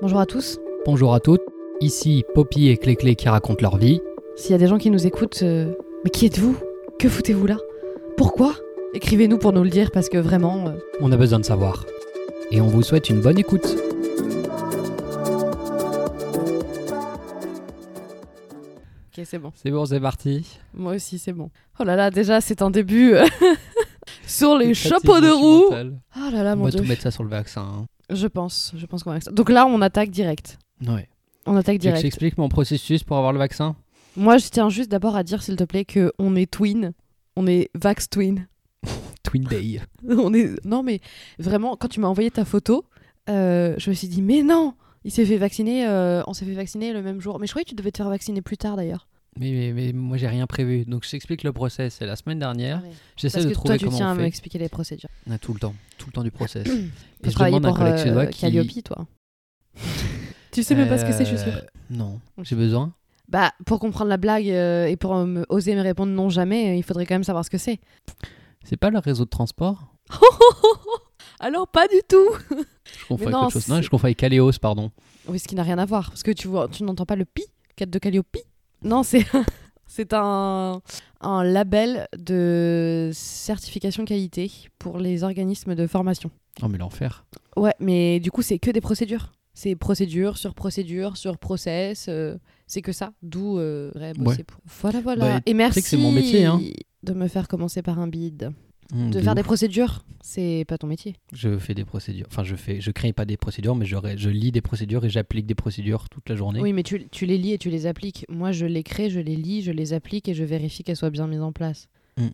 Bonjour à tous. Bonjour à toutes, ici Poppy et Cléclé qui racontent leur vie. S'il y a des gens qui nous écoutent, euh, mais qui êtes-vous? Que foutez-vous là? Pourquoi? Écrivez-nous pour nous le dire parce que vraiment. euh, On a besoin de savoir. Et on vous souhaite une bonne écoute. Ok, c'est bon. C'est bon, c'est parti. Moi aussi, c'est bon. Oh là là, déjà, c'est un début euh, sur les Fatigue chapeaux de roue. Oh là là, On mon va dieu. tout mettre ça sur le vaccin. hein. Je pense, je pense qu'on va. Donc là, on attaque direct. Ouais. On attaque Tu direct. j'explique mon processus pour avoir le vaccin Moi, je tiens juste d'abord à dire, s'il te plaît, que on est twin. On est Vax Twin. Twin Day. on est... Non, mais vraiment, quand tu m'as envoyé ta photo, euh, je me suis dit, mais non Il s'est fait vacciner, euh, on s'est fait vacciner le même jour. Mais je croyais que tu devais te faire vacciner plus tard d'ailleurs. Mais, mais, mais moi j'ai rien prévu. Donc je t'explique le process. C'est la semaine dernière. J'essaie Parce de que trouver toi, tu comment tiens à on fait. m'expliquer les procédures. On a tout le temps. Tout le temps du process. Et je demande à un pour collègue euh, suédois qui... Calliope, toi. tu sais même pas ce que c'est, je suis sûre. Euh, Non. J'ai besoin Bah, pour comprendre la blague euh, et pour me- oser me répondre non jamais, euh, il faudrait quand même savoir ce que c'est. C'est pas le réseau de transport Alors, pas du tout Je confonds avec non, autre chose. Non, je confonds avec Caléos, pardon. Oui, ce qui n'a rien à voir, parce que tu vois, tu n'entends pas le pi, 4 de Calliope? Non, c'est c'est un, un label de certification qualité pour les organismes de formation. Oh, mais l'enfer. Ouais, mais du coup, c'est que des procédures. C'est procédure sur procédure sur process. euh, c'est que ça. D'où euh, ouais, bosser Ouais. pour- Voilà, voilà. Bah, et merci que mon métier, hein. de me faire commencer par un bide. De faire des procédures, c'est pas ton métier. Je fais des procédures. Enfin, je fais, je crée pas des procédures, mais je, lis des procédures et j'applique des procédures toute la journée. Oui, mais tu, tu les lis et tu les appliques. Moi, je les crée, je les lis, je les applique et je vérifie qu'elles soient bien mises en place. Mm.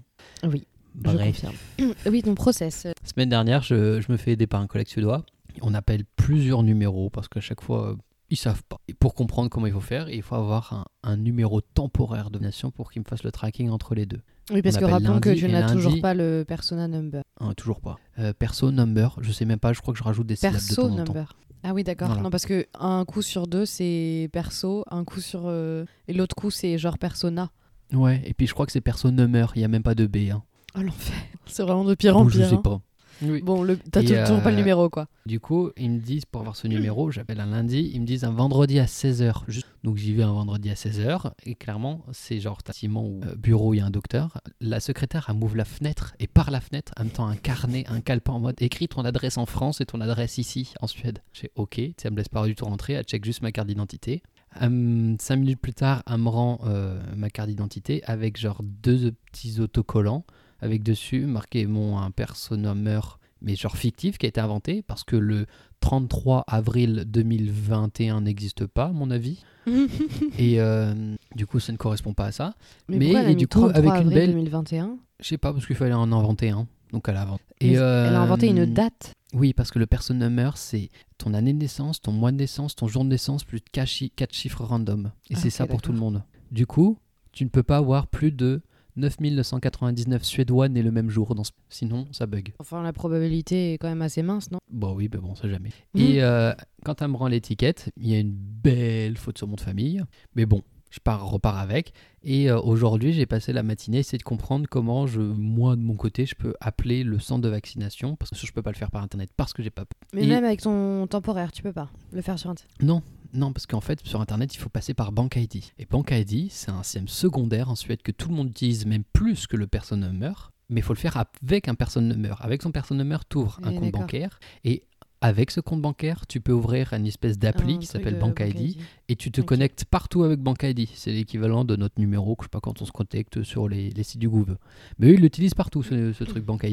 Oui, je confirme. oui, ton process. Semaine dernière, je, je me fais aider par un collègue suédois. On appelle plusieurs numéros parce qu'à chaque fois, euh, ils savent pas. Et pour comprendre comment il faut faire, il faut avoir un, un numéro temporaire de nation pour qu'il me fasse le tracking entre les deux. Oui, parce que rappelons que tu n'as toujours pas le persona number. Hein, toujours pas. Euh, perso number, je sais même pas. Je crois que je rajoute des syllabes de Perso temps en temps. number. Ah oui, d'accord. Voilà. Non, parce que un coup sur deux, c'est perso, un coup sur. euh, Et l'autre coup, c'est genre persona. Ouais. Et puis je crois que c'est perso number. Il y a même pas de B. Hein. Oh l'enfer. C'est vraiment de pire en je pire. sais hein. pas. Oui. Bon, le... t'as toujours pas le euh, numéro, quoi. Du coup, ils me disent pour avoir ce numéro, j'appelle un lundi, ils me disent un vendredi à 16h. Juste. Donc j'y vais un vendredi à 16h et clairement, c'est genre t'as où euh, bureau, il y a un docteur. La secrétaire, elle m'ouvre la fenêtre et par la fenêtre, elle me tend un carnet, un calepin en mode écris ton adresse en France et ton adresse ici en Suède. J'ai OK, elle me laisse pas du tout rentrer, elle check juste ma carte d'identité. Hum, cinq minutes plus tard, elle me rend euh, ma carte d'identité avec genre deux petits autocollants avec dessus marqué mon un personnummer mais genre fictif qui a été inventé parce que le 33 avril 2021 n'existe pas à mon avis. Et euh, du coup ça ne correspond pas à ça. Mais elle et du coup, 33 avec une belle- 2021 je sais pas parce qu'il fallait en inventer un. Donc elle a inventé Mais Elle a euh, inventé une date. oui parce que le personnummer c'est ton année de naissance ton mois de naissance ton jour de naissance plus 4 chiffres random. Et Ah, c'est ça pour tout le monde. Du coup tu ne peux pas avoir plus de 9999 suédois nés le même jour dans ce- sinon ça bug Enfin, la probabilité est quand même assez mince, non? Bon oui, mais bon, ça jamais. Mhm. Et euh, quand elle me rend l'étiquette, il y a une belle faute sur mon de famille. Mais bon, je pars, repars avec. Et euh, aujourd'hui, j'ai passé la matinée à essayer de comprendre comment je, moi de mon côté, je peux appeler le centre de vaccination parce que je peux pas le faire par internet parce que j'ai pas. Mais Et- même avec ton temporaire, tu peux pas le faire sur Internet. Non, non, parce qu'en fait, sur internet, il faut passer par Bank ID. Et Bank ID, c'est un système secondaire en Suède que tout le monde utilise, même plus que le person number. Mais il faut le faire avec un person number. Avec son person number, tu ouvres un compte bancaire et avec ce compte bancaire, tu peux ouvrir une espèce d'appli Un qui s'appelle de Bank et tu te connectes partout avec Bank ID. C'est l'équivalent de notre numéro, que je sais pas quand on se connecte sur les, les sites du Gouv. Mais eux, ils l'utilisent partout, ce, ce truc Bank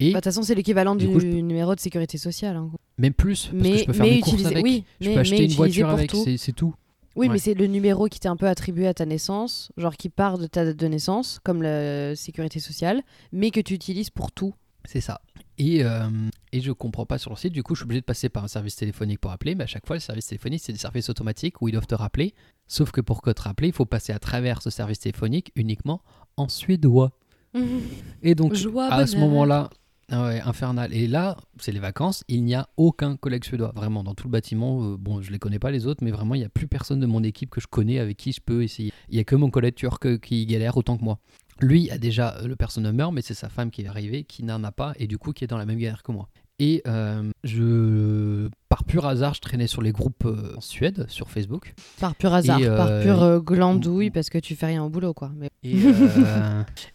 Bah, De toute façon, c'est l'équivalent Du du coup, je numéro de sécurité sociale. hein. même plus, parce que Mais, je peux faire mais mes courses avec. oui, je mais, peux acheter une voiture avec, c'est tout. Oui, Ouais. mais c'est le numéro qui t'est un peu attribué à ta naissance, genre qui part de ta date de naissance, comme la sécurité sociale, mais que tu utilises pour tout. C'est ça. Et, euh, et je comprends pas sur le site, du coup je suis obligé de passer par un service téléphonique pour appeler, mais à chaque fois le service téléphonique c'est des services automatiques où ils doivent te rappeler, sauf que pour que te rappeler, il faut passer à travers ce service téléphonique uniquement en suédois. Et donc Joie, à ce moment-là, ah infernal. Et là, c'est les vacances, il n'y a aucun collègue suédois, vraiment dans tout le bâtiment. euh, bon, je les connais pas les autres, mais vraiment il n'y a plus personne de mon équipe que je connais avec qui je peux essayer. Il y a que mon collègue turc euh, qui galère autant que moi. Lui a déjà euh, le person number, mais c'est sa femme qui est arrivée, qui n'en a pas, et du coup qui est dans la même galère que moi. Et euh, je pars pur hasard, je traînais sur les groupes euh, en Suède, sur Facebook. Par pur hasard, Et, par euh, pure glandouille, parce que tu fais rien au boulot, quoi. Mais... Et,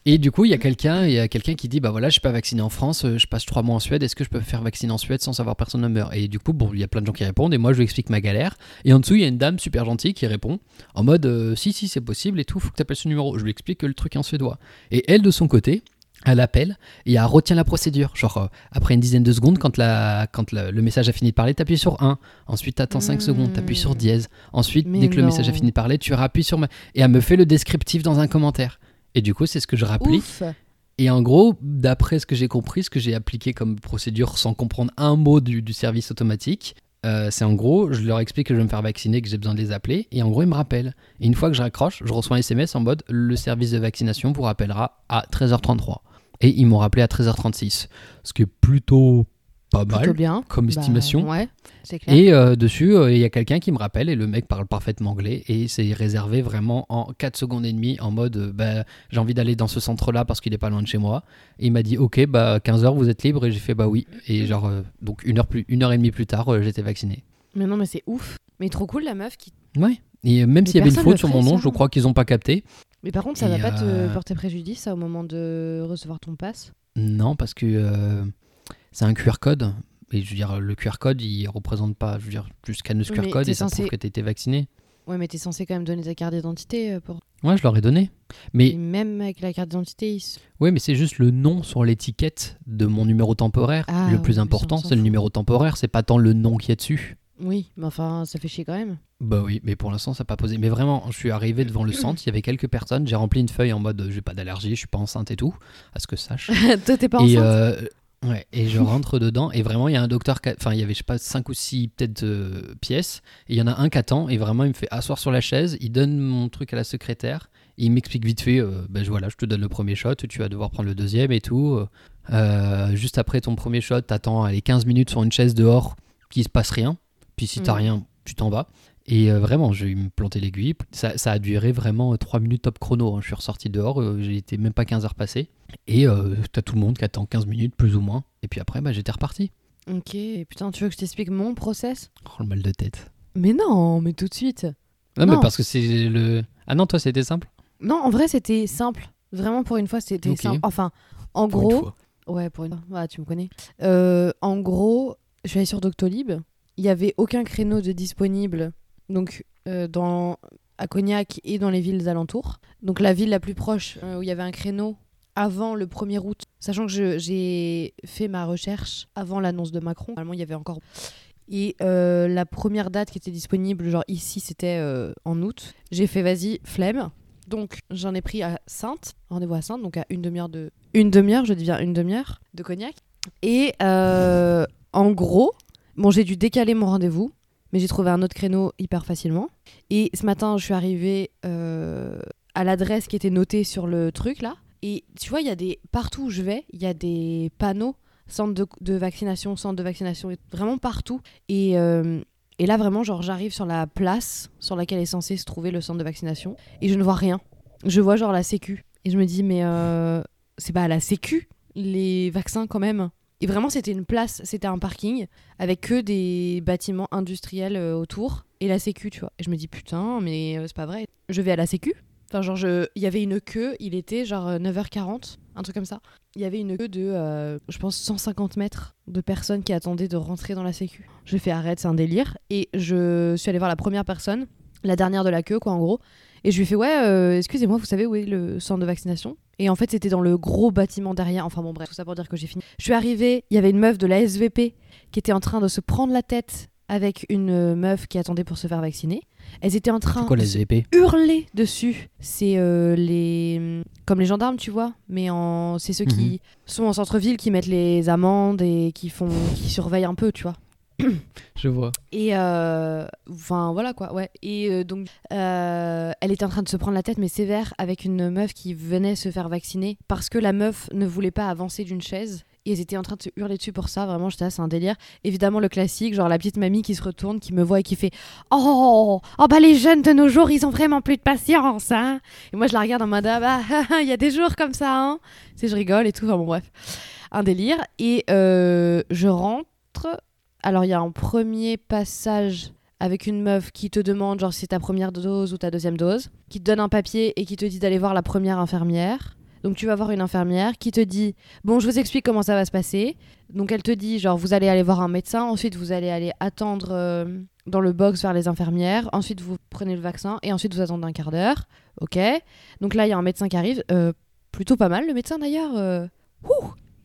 et du coup, il y a quelqu'un, il y a quelqu'un qui dit bah voilà, je suis pas vacciné en France, je passe trois mois en Suède, est-ce que je peux me faire vacciner en Suède sans savoir personne ne meurt? Et du coup, bon, il y a plein de gens qui répondent et moi je lui explique ma galère. Et en dessous, il y a une dame super gentille qui répond en mode si si c'est possible et tout, faut que tu appelles ce numéro. Je lui explique que le truc en suédois. Et elle de son côté. Elle appelle et elle retient la procédure. Genre, euh, après une dizaine de secondes, quand, la, quand la- le message a fini de parler, tu appuies sur 1. Ensuite, tu attends 5 Mm. secondes, tu appuies sur dièse. Ensuite, Mais dès que le message a fini de parler, tu rappuies sur. ma- Et elle me fait le descriptif dans un commentaire. Et du coup, c'est ce que je rapplique. Ouf Et en gros, d'après ce que j'ai compris, ce que j'ai appliqué comme procédure sans comprendre un mot du, du service automatique, euh, c'est en gros, je leur explique que je vais me faire vacciner, que j'ai besoin de les appeler, et en gros, ils me rappellent. Et une fois que je raccroche, je reçois un SMS en mode le service de vaccination vous rappellera à 13h33. Et ils m'ont rappelé à 13h36, ce qui est plutôt pas Plutôt mal bien. comme Bah, estimation. ouais, c'est clair. Et euh, dessus, euh, il y a quelqu'un qui me rappelle et le mec parle parfaitement anglais et c'est réservé vraiment en 4 secondes et demie en mode euh, bah, j'ai envie d'aller dans ce centre-là parce qu'il est pas loin de chez moi. Et il m'a dit ok, bah 15h vous êtes libre et j'ai fait bah oui. Et genre, donc une heure, plus, une heure et demie plus tard, j'étais vacciné. Mais non, mais c'est ouf. Mais trop cool, la meuf qui. Ouais. Et même s'il y avait une faute sur mon nom, ça. je crois qu'ils ont pas capté. Mais par contre, ça va Et, pas te euh, porter préjudice, ça, au moment de recevoir ton pass? Non, parce que euh, c'est un QR code. Et je veux dire, le QR code, il représente pas. Je veux dire, tu scannes ce QR mais code et ça censé- prouve que tu été vacciné. Ouais, mais t'es censé quand même donner ta carte d'identité euh, pour. Ouais, je leur ai donné. Mais Et même avec la carte d'identité, ils Oui, mais c'est juste le nom sur l'étiquette de mon numéro temporaire. Ah, le plus important, ça, c'est le numéro temporaire, c'est pas tant le nom qui est dessus. Oui, mais enfin, ça fait chier quand même. Bah oui, mais pour l'instant, ça n'a pas posé. Mais vraiment, je suis arrivé devant le centre, il y avait quelques personnes, j'ai rempli une feuille en mode euh, j'ai pas d'allergie, je suis pas enceinte et tout, à ce que je sache. Toi, t'es pas et, enceinte euh, ouais, et je rentre dedans, et vraiment, il y a un docteur, enfin, il y avait, je sais pas, 5 ou 6 peut-être euh, pièces, et il y en a un qui attend, et vraiment, il me fait asseoir sur la chaise, il donne mon truc à la secrétaire, et il m'explique vite fait, euh, ben je- voilà, je te donne le premier shot, tu vas devoir prendre le deuxième et tout. Juste après ton premier shot, t'attends allez, 15 minutes sur une chaise dehors, qu'il se passe rien, puis si t'as Mm. rien, tu t'en vas. Et euh, vraiment, j'ai me planté l'aiguille. Ça, ça a duré vraiment 3 minutes top chrono. hein. Je suis ressorti dehors, euh, j'ai été même pas 15 heures passées. Et euh, t'as tout le monde qui attend 15 minutes, plus ou moins. Et puis après, bah, j'étais reparti. Ok, putain, tu veux que je t'explique mon process? Oh, le mal de tête. Mais non, mais tout de suite. Non, Non. mais parce que c'est le. Ah non, toi, c'était simple? Non, en vrai, c'était simple. Vraiment, pour une fois, c'était simple. Enfin, en Pour une gros. fois. Ouais, pour une fois. Ah, tu me connais. Euh, en gros, je suis allée sur Doctolib. Il n'y avait aucun créneau de disponible. Donc, euh, dans, à Cognac et dans les villes alentours. Donc, la ville la plus proche euh, où il y avait un créneau avant le 1er août, sachant que j'ai fait ma recherche avant l'annonce de Macron. Normalement, il y avait encore. Et euh, la première date qui était disponible, genre ici, c'était en août. J'ai fait vas-y, flemme. Donc j'en ai pris à Sainte, rendez-vous à Sainte, donc à une demi-heure de une demi-heure, je bien une demi-heure de cognac. Et en gros, bon j'ai dû décaler mon rendez-vous, mais j'ai trouvé un autre créneau hyper facilement. Et ce matin, je suis arrivée euh, à l'adresse qui était notée sur le truc là. Et tu vois, il y a des partout où je vais, il y a des panneaux centre de, vaccination, centre de vaccination, vraiment partout. Et euh, et là, vraiment, genre, j'arrive sur la place sur laquelle est censé se trouver le centre de vaccination et je ne vois rien. Je vois genre la Sécu. Et je me dis, mais euh, c'est pas la Sécu, les vaccins quand même. Et vraiment, c'était une place, c'était un parking avec que des bâtiments industriels euh, autour et la Sécu, tu vois. Et je me dis, putain, mais euh, c'est pas vrai. Je vais à la Sécu. Enfin, genre, je- il y avait une queue, il était genre euh, 9h40, un truc comme ça. Il y avait une queue de, euh, je pense, 150 mètres de personnes qui attendaient de rentrer dans la Sécu. J'ai fait arrête, c'est un délire. Et je suis allée voir la première personne, la dernière de la queue, quoi, en gros. Et je lui ai fait, ouais, euh, excusez-moi, vous savez où est le centre de vaccination? Et en fait, c'était dans le gros bâtiment derrière. Enfin bon, bref, tout ça pour dire que j'ai fini. Je suis arrivée, il y avait une meuf de la SVP qui était en train de se prendre la tête avec une euh, meuf qui attendait pour se faire vacciner. Elles étaient en train quoi de hurler dessus. C'est euh, les comme les gendarmes, tu vois, mais en c'est ceux qui sont en centre-ville qui mettent les amendes et qui font qui surveillent un peu, tu vois. Je vois. Et euh, enfin voilà quoi, ouais. Et euh, donc euh, elle était en train de se prendre la tête mais sévère avec une meuf qui venait se faire vacciner parce que la meuf ne voulait pas avancer d'une chaise. Et elles étaient en train de se hurler dessus pour ça, vraiment, j'étais c'est un délire. Évidemment, le classique, genre la petite mamie qui se retourne, qui me voit et qui fait Oh, oh bah les jeunes de nos jours, ils ont vraiment plus de patience, hein. Et moi, je la regarde en mode Ah bah, il y a des jours comme ça, hein. Tu je rigole et tout, enfin bon, bref. Un délire. Et je rentre Alors, il y a un premier passage avec une meuf qui te demande, genre, si c'est ta première dose ou ta deuxième dose, qui te donne un papier et qui te dit d'aller voir la première infirmière. Donc, tu vas voir une infirmière qui te dit Bon, je vous explique comment ça va se passer. Donc, elle te dit, genre, vous allez aller voir un médecin, ensuite, vous allez aller attendre euh, dans le box vers les infirmières, ensuite, vous prenez le vaccin et ensuite, vous attendez un quart d'heure. Ok? Donc, là, il y a un médecin qui arrive. Euh, plutôt pas mal, le médecin d'ailleurs. Euh,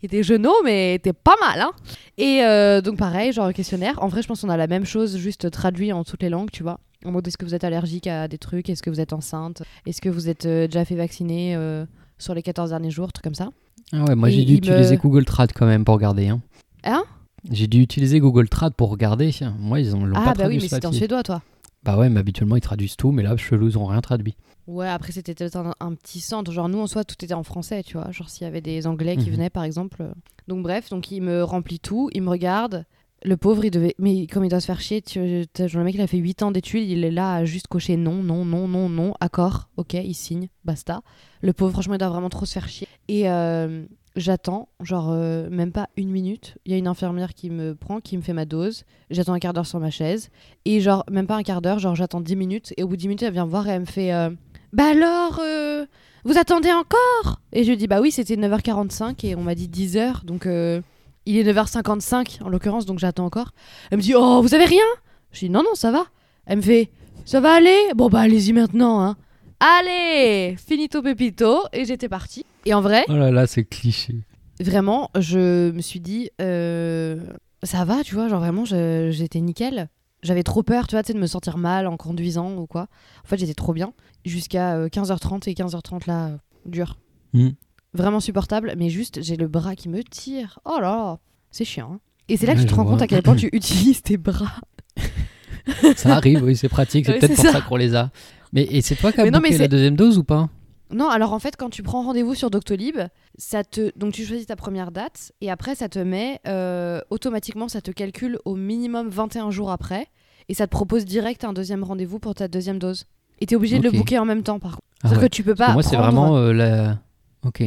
il était genou, mais était pas mal, hein. Et euh, donc pareil, genre questionnaire. En vrai, je pense qu'on a la même chose, juste traduit en toutes les langues, tu vois. En mode, est-ce que vous êtes allergique à des trucs? Est-ce que vous êtes enceinte? Est-ce que vous êtes euh, déjà fait vacciner euh, sur les 14 derniers jours? Trucs comme ça. Ah ouais, moi j'ai dû il utiliser me- Google Trad quand même pour regarder. Hein. Hein? J'ai dû utiliser Google Trad pour regarder. Moi, ils ont l'ont Ah pas bah traduit oui, ce mais c'était en suédois, toi. Bah ouais, mais habituellement ils traduisent tout, mais là, chelou, ils ont rien traduit. Ouais, après c'était peut-être un, un petit centre. Genre nous en soi tout était en français, tu vois. Genre s'il y avait des Anglais qui Mhm. venaient par exemple. Donc bref, donc il me remplit tout, il me regarde. Le pauvre, il devait. Mais comme il doit se faire chier, tu... genre, le mec il a fait 8 ans d'études, il est là à juste cocher non, non, non, non, non, accord, ok, il signe, basta. Le pauvre, franchement, il doit vraiment trop se faire chier. Et euh, j'attends, genre euh, même pas une minute. Il y a une infirmière qui me prend, qui me fait ma dose. J'attends un quart d'heure sur ma chaise. Et genre, même pas un quart d'heure, genre j'attends 10 minutes. Et au bout de 10 minutes, elle vient me voir et elle me fait euh, Bah alors, euh, vous attendez encore? Et je lui dis Bah oui, c'était 9h45 et on m'a dit 10h. Donc euh, il est 9h55 en l'occurrence, donc j'attends encore. Elle me dit Oh, vous avez rien? Je dis Non, non, ça va. Elle me fait Ça va aller? Bon bah allez-y maintenant, hein. Allez Finito pepito Et j'étais partie. Et en vrai, Oh là là, c'est cliché. vraiment, je me suis dit, euh, ça va, tu vois, genre vraiment, j'étais nickel. J'avais trop peur, tu vois, de me sentir mal en conduisant ou quoi. En fait, j'étais trop bien. Jusqu'à euh, 15h30 et 15h30 là, euh, dur. Hmm. Vraiment supportable, mais juste, j'ai le bras qui me tire. Oh là là, c'est chiant. hein. Et c'est là que tu te rends vois. compte à quel point tu utilises tes bras. Ça arrive, oui, c'est pratique, c'est Ouais, peut-être pour ça. ça, qu'on les a. Mais et c'est toi qui as booké la deuxième dose ou pas? Non, alors en fait, quand tu prends rendez-vous sur Doctolib, ça te donc tu choisis ta première date et après ça te met euh, automatiquement, ça te calcule au minimum 21 jours après et ça te propose direct un deuxième rendez-vous pour ta deuxième dose. Et t'es obligé de le booker en même temps par contre. Ah C'est-à-dire ouais. que tu peux Parce pas que Moi, c'est vraiment euh, la. Ok.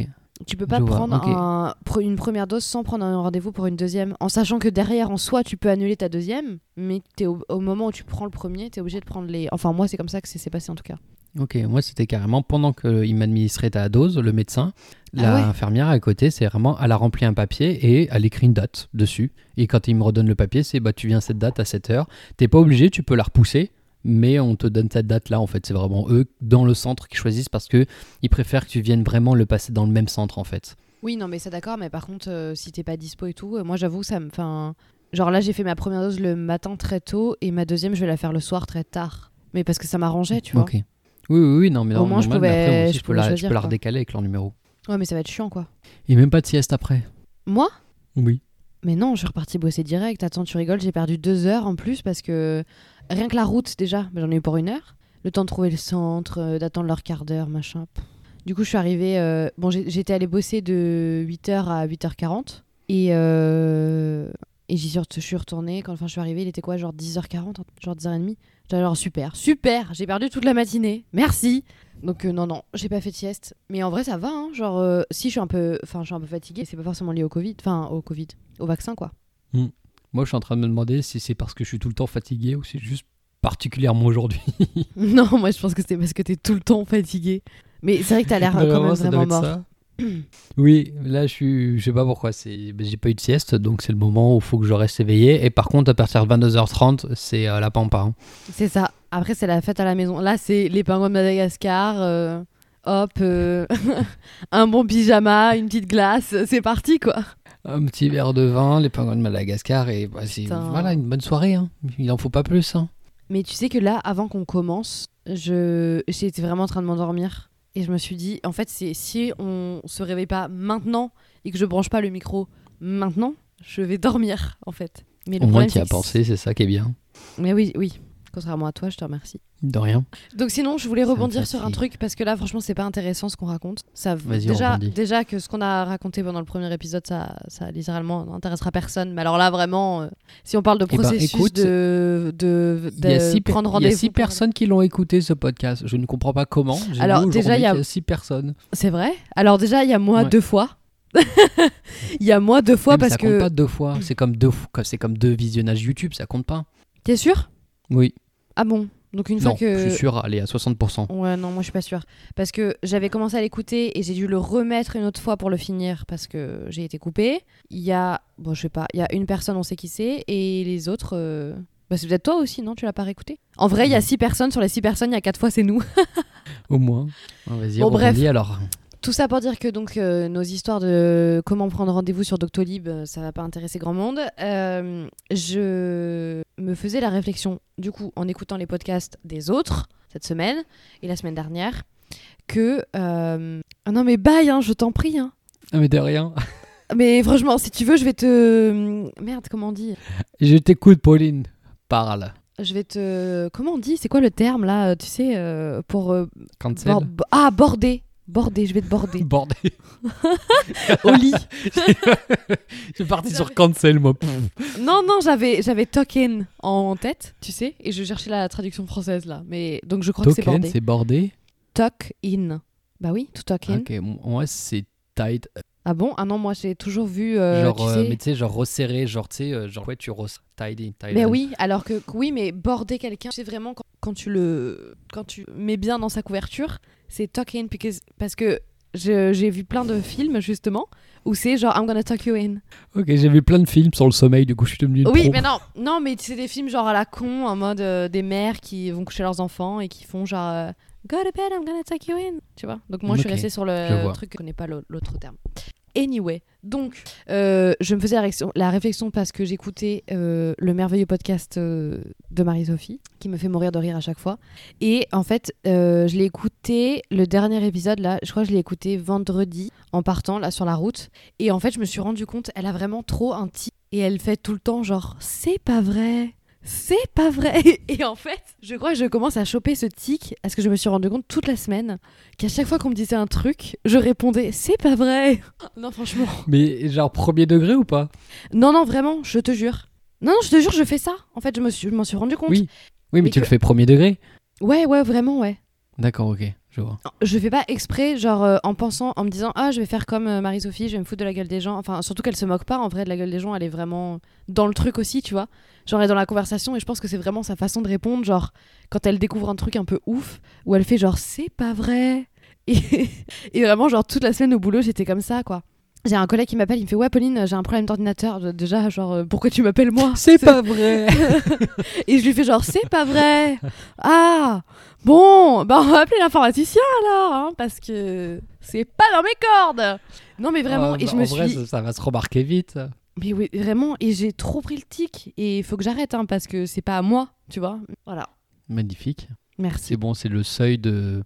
tu peux pas je prendre un- une première dose sans prendre un rendez-vous pour une deuxième, en sachant que derrière en soi tu peux annuler ta deuxième, mais au, au moment où tu prends le premier, t'es obligé de prendre les. Enfin moi c'est comme ça que c'est s'est passé en tout cas. Ok, moi c'était carrément pendant qu'il m'administrait ta dose, le médecin, la Ah ouais. infirmière à côté, c'est vraiment, elle a rempli un papier et elle écrit une date dessus. Et quand il me redonne le papier, c'est bah tu viens cette date à cette heure. T'es pas obligé, tu peux la repousser, mais on te donne cette date là en fait. C'est vraiment eux dans le centre qui choisissent parce que ils préfèrent que tu viennes vraiment le passer dans le même centre en fait. Oui, non, mais c'est d'accord, mais par contre, euh, si t'es pas dispo et tout, euh, moi j'avoue, ça me. Enfin, genre là, j'ai fait ma première dose le matin très tôt et ma deuxième, je vais la faire le soir très tard. Mais parce que ça m'arrangeait, tu vois. Ok. Oui, oui, oui, non, mais Au non, moins, je mais après, pouvais- aussi, je peux la, je choisir, peux la quoi. redécaler avec leur numéro. Ouais, mais ça va être chiant, quoi. Et même pas de sieste après. Moi? Oui. Mais non, je suis repartie bosser direct. Attends, tu rigoles, j'ai perdu deux heures en plus parce que rien que la route, déjà, bah, j'en ai eu pour une heure. Le temps de trouver le centre, euh, d'attendre leur quart d'heure, machin. Du coup, je suis arrivée. euh, Bon, j'étais allée bosser de 8h à 8h40. Et, euh, et j'y suis, retournée. Quand enfin, je suis arrivée, il était quoi Genre 10h40, genre 10h30 J'étais genre super, super, j'ai perdu toute la matinée, merci. Donc euh, non, non, j'ai pas fait de sieste. Mais en vrai, ça va, hein. Genre, euh, si je suis un peu, enfin, je suis un peu fatiguée, c'est pas forcément lié au Covid, enfin, au Covid, au vaccin, quoi. Moi, je suis en train de me demander si c'est parce que je suis tout le temps fatigué ou si c'est juste particulièrement aujourd'hui. non, moi, je pense que c'est parce que t'es tout le temps fatigué. Mais c'est vrai que t'as l'air euh, quand même vraiment mort. ça. oui, là, je suis, je sais pas pourquoi. C'est, ben, j'ai pas eu de sieste, donc c'est le moment où il faut que je reste éveillé. Et par contre, à partir de 22h30, c'est euh, la pampa. hein. C'est ça. Après, c'est la fête à la maison. Là, c'est les pingouins de Madagascar. euh, hop, euh, un bon pyjama, une petite glace, c'est parti, quoi. Un petit verre de vin, les pingouins de Madagascar, et bah, c'est, Putain. voilà, une bonne soirée. hein. Il en faut pas plus. hein. Mais tu sais que là, avant qu'on commence, je j'étais vraiment en train de m'endormir. Et je me suis dit, en fait, c'est si on se réveille pas maintenant et que je branche pas le micro maintenant, je vais dormir, en fait. Mais le Au moins, problème, tu as pensé, c'est ça qui est bien. Mais oui, oui. Contrairement à toi, je te remercie. De rien. Donc sinon, je voulais Ça rebondir sur un truc parce que là, franchement, c'est pas intéressant ce qu'on raconte. Ça, déjà, déjà que ce qu'on a raconté pendant le premier épisode, ça, ça littéralement n'intéressera personne. Mais alors là, vraiment, euh, si on parle de ben, processus écoute, de, six, prendre il y rendez-vous, a six personnes qui l'ont écouté ce podcast. Je ne comprends pas comment. Alors, déjà, il y a- six personnes. C'est vrai. Alors déjà, il y a moi Ouais. deux fois. Il y a moi deux fois parce ça que. compte pas deux fois. C'est comme deux, c'est comme deux visionnages YouTube, ça compte pas. T'es sûr? Oui. Ah bon? Donc une Non, fois que. je suis sûr, allez, à 60%. Ouais, non, moi je suis pas sûre. Parce que j'avais commencé à l'écouter et j'ai dû le remettre une autre fois pour le finir parce que j'ai été coupée. Il y a, bon, je sais pas, il y a une personne, on sait qui c'est, et les autres, euh, bah, c'est peut-être toi aussi, non? Tu l'as pas réécouté? En vrai, il y a Non. six personnes, sur les six personnes, il y a quatre fois, c'est nous. Au moins. Ah, Vas-y, Bon, bref. alors. Tout ça pour dire que donc euh, nos histoires de comment prendre rendez-vous sur Doctolib, euh, ça va pas intéresser grand monde. Euh, je me faisais la réflexion, du coup, en écoutant les podcasts des autres cette semaine et la semaine dernière, que euh, ah non mais bye, hein, je t'en prie. Hein. Ah, mais de rien. Mais franchement, si tu veux, je vais te merde, comment on dit? Je t'écoute, Pauline. Parle. Je vais te comment on dit? C'est quoi le terme là? Tu sais euh, pour euh, Cancel. ah border, border. Je vais te border Bordel. au lit. je suis parti sur cancel, moi. Non, non, j'avais, j'avais token en tête, tu sais, et je cherchais la traduction française là. Mais donc je crois que c'est Token, bordé. c'est bordé. Tuck in. Bah oui, to tuck in. Ok, moi, c'est tight. Ah bon? Ah non, moi j'ai toujours vu. euh, genre, tu euh, sais... mais tu sais, genre resserré, genre, tu sais, euh, genre, ouais, tu resserres. Tidy, tidy. Mais oui, alors que oui, mais border quelqu'un, c'est vraiment quand, quand tu le, quand tu mets bien dans sa couverture, c'est tuck in because- parce que j'ai vu plein de films justement où c'est genre I'm gonna tuck you in. Ok, j'ai vu plein de films sur le sommeil, du coup, je suis devenu une Oui, pro. mais non, non, mais c'est des films genre à la con, en mode euh, des mères qui vont coucher leurs enfants et qui font genre Go to bed, I'm gonna tuck you in. Tu vois? Donc moi, je suis restée sur le truc je connais pas l'au- l'autre terme. Anyway, donc euh, je me faisais la réflexion, la réflexion parce que j'écoutais euh, le merveilleux podcast euh, de Marie-Sophie qui me fait mourir de rire à chaque fois. Et en fait, je l'ai écouté, le dernier épisode là, je crois que je l'ai écouté vendredi en partant là sur la route. Et en fait, je me suis rendu compte, elle a vraiment trop un tic et elle fait tout le temps genre c'est pas vrai. C'est pas vrai. Et en fait, je crois que je commence à choper ce tic parce que je me suis rendu compte toute la semaine qu'à chaque fois qu'on me disait un truc, je répondais c'est pas vrai. Non, franchement. Mais genre premier degré ou pas? Non, non, vraiment, je te jure. Non, non, je te jure, je fais ça. En fait, je me suis- je m'en suis rendu compte. Oui. Oui, mais, Mais tu que- le fais premier degré? Ouais, ouais, vraiment, ouais. D'accord, ok, je vois. Fais pas exprès, genre euh, en pensant, en me disant ah je vais faire comme euh, Marie-Sophie, je vais me foutre de la gueule des gens. Enfin surtout qu'elle se moque pas en vrai de la gueule des gens, elle est vraiment dans le truc aussi, tu vois. Genre elle est dans la conversation et je pense que c'est vraiment sa façon de répondre, genre quand elle découvre un truc un peu ouf où elle fait genre c'est pas vrai. Et, et vraiment genre toute la semaine au boulot j'étais comme ça quoi. J'ai un collègue qui m'appelle, il me fait ouais Pauline j'ai un problème d'ordinateur. Déjà genre euh, pourquoi tu m'appelles moi? C'est pas vrai Et je lui fais genre c'est pas vrai. Ah bon bah on va appeler l'informaticien alors hein, parce que c'est pas dans mes cordes. Non mais vraiment Oh, et bah, je me en vrai, suis ça, ça va se remarquer vite. mais oui vraiment et j'ai trop pris le tic et il faut que j'arrête hein, parce que c'est pas à moi tu vois. Voilà Magnifique. merci. C'est bon, c'est le seuil de.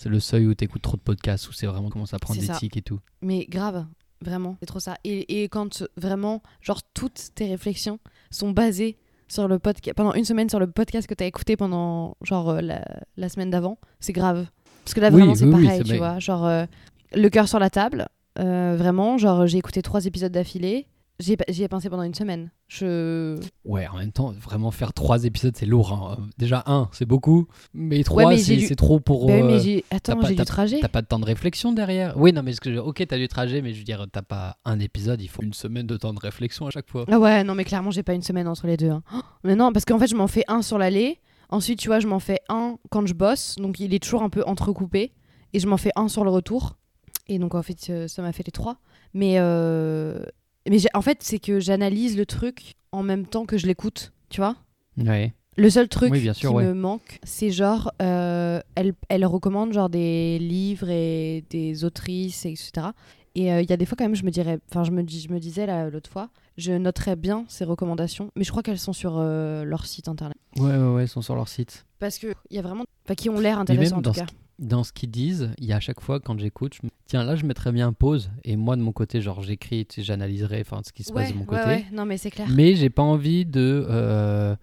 C'est le seuil où t'écoutes trop de podcasts, où c'est vraiment commence à prendre C'est des ça. tics et tout. Mais grave vraiment c'est trop ça et, et quand vraiment genre toutes tes réflexions sont basées sur le podcast pendant une semaine sur le podcast que t'as écouté pendant genre euh, la, la semaine d'avant c'est grave parce que là Oui, vraiment c'est oui, pareil tu vrai. vois genre euh, le cœur sur la table euh, vraiment genre j'ai écouté trois épisodes d'affilée j'y ai, pensé pendant une semaine je Ouais, en même temps, vraiment faire trois épisodes, c'est lourd. hein. Déjà, un, c'est beaucoup. Mais trois, j'ai c'est trop pour. Bah oui, mais euh, j'ai attends j'ai du trajet T'as pas de temps de réflexion derrière Oui, non, mais ce que je- ok, t'as du trajet, mais je veux dire, t'as pas un épisode, il faut une semaine de temps de réflexion à chaque fois. Ah ouais, non, mais clairement, j'ai pas une semaine entre les deux. hein. Oh, Mais non, parce qu'en fait, je m'en fais un sur l'aller. Ensuite, tu vois, je m'en fais un quand je bosse. Donc, il est toujours un peu entrecoupé. Et je m'en fais un sur le retour. Et donc, en fait, euh, ça m'a fait les trois. Mais, euh, mais en fait, c'est que j'analyse le truc en même temps que je l'écoute. Tu vois Ouais. Le seul truc Oui, bien sûr, qui ouais. me manque, c'est genre, euh, elle, elle recommande genre des livres et des autrices, etc. Et euh, il y a des fois quand même, je me dirais, enfin, je me, dis, je me disais l'autre fois, je noterais bien ces recommandations, mais je crois qu'elles sont sur euh, leur site internet. Ouais, ouais, ouais, ils sont sur leur site. Parce que il y a vraiment, enfin, qui ont l'air même en tout cas. Dans ce qu'ils disent, il y a à chaque fois quand j'écoute, je me tiens là, je mettrais bien pause. Et moi, de mon côté, genre, j'écris, j'analyserai enfin, ce qui se passe de mon côté. ouais, non mais c'est clair. Mais j'ai pas envie de. euh,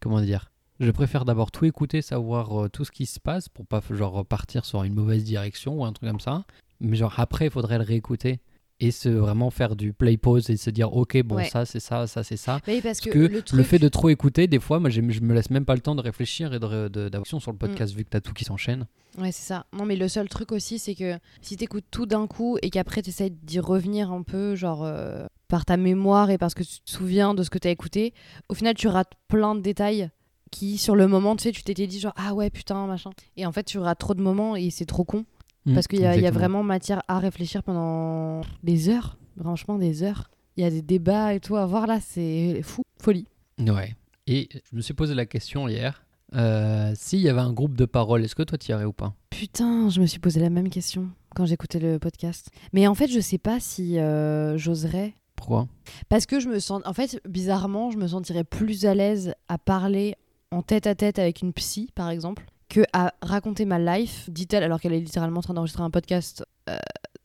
comment dire Je préfère d'abord tout écouter, savoir euh, tout ce qui se passe pour pas genre partir sur une mauvaise direction ou un truc comme ça. Mais genre après, il faudrait le réécouter. Et se vraiment faire du play pause et se dire ok bon Ouais. ça c'est ça ça c'est ça parce parce que, que le, truc... fait de trop écouter des fois moi je me laisse même pas le temps de réfléchir et de de- sur le podcast vu que t'as tout qui s'enchaîne Ouais, c'est ça. Non, mais le seul truc aussi, c'est que si t'écoutes tout d'un coup et qu'après t'essayes d'y revenir un peu, genre euh, par ta mémoire et parce que tu te souviens de ce que t'as écouté, au final tu rates plein de détails qui, sur le moment, tu sais, tu t'étais dit genre ah ouais, putain, machin. Et en fait, tu rates trop de moments et c'est trop con parce qu'il y, a- y Mm, vraiment matière à réfléchir pendant des heures, franchement, des heures. Il y a des débats et tout à voir là, c'est fou, folie. Ouais. Et je me suis posé la question hier. euh, S'il y avait un groupe de parole, est-ce que toi tu y irais ou pas? Putain, je me suis posé la même question quand j'écoutais le podcast. Mais en fait, je sais pas si euh, j'oserais Pourquoi? Parce que je me sens. En fait, bizarrement, je me sentirais plus à l'aise à parler en tête à tête avec une psy, par exemple, que à raconter ma life, dit-elle, alors qu'elle est littéralement en train d'enregistrer un podcast euh,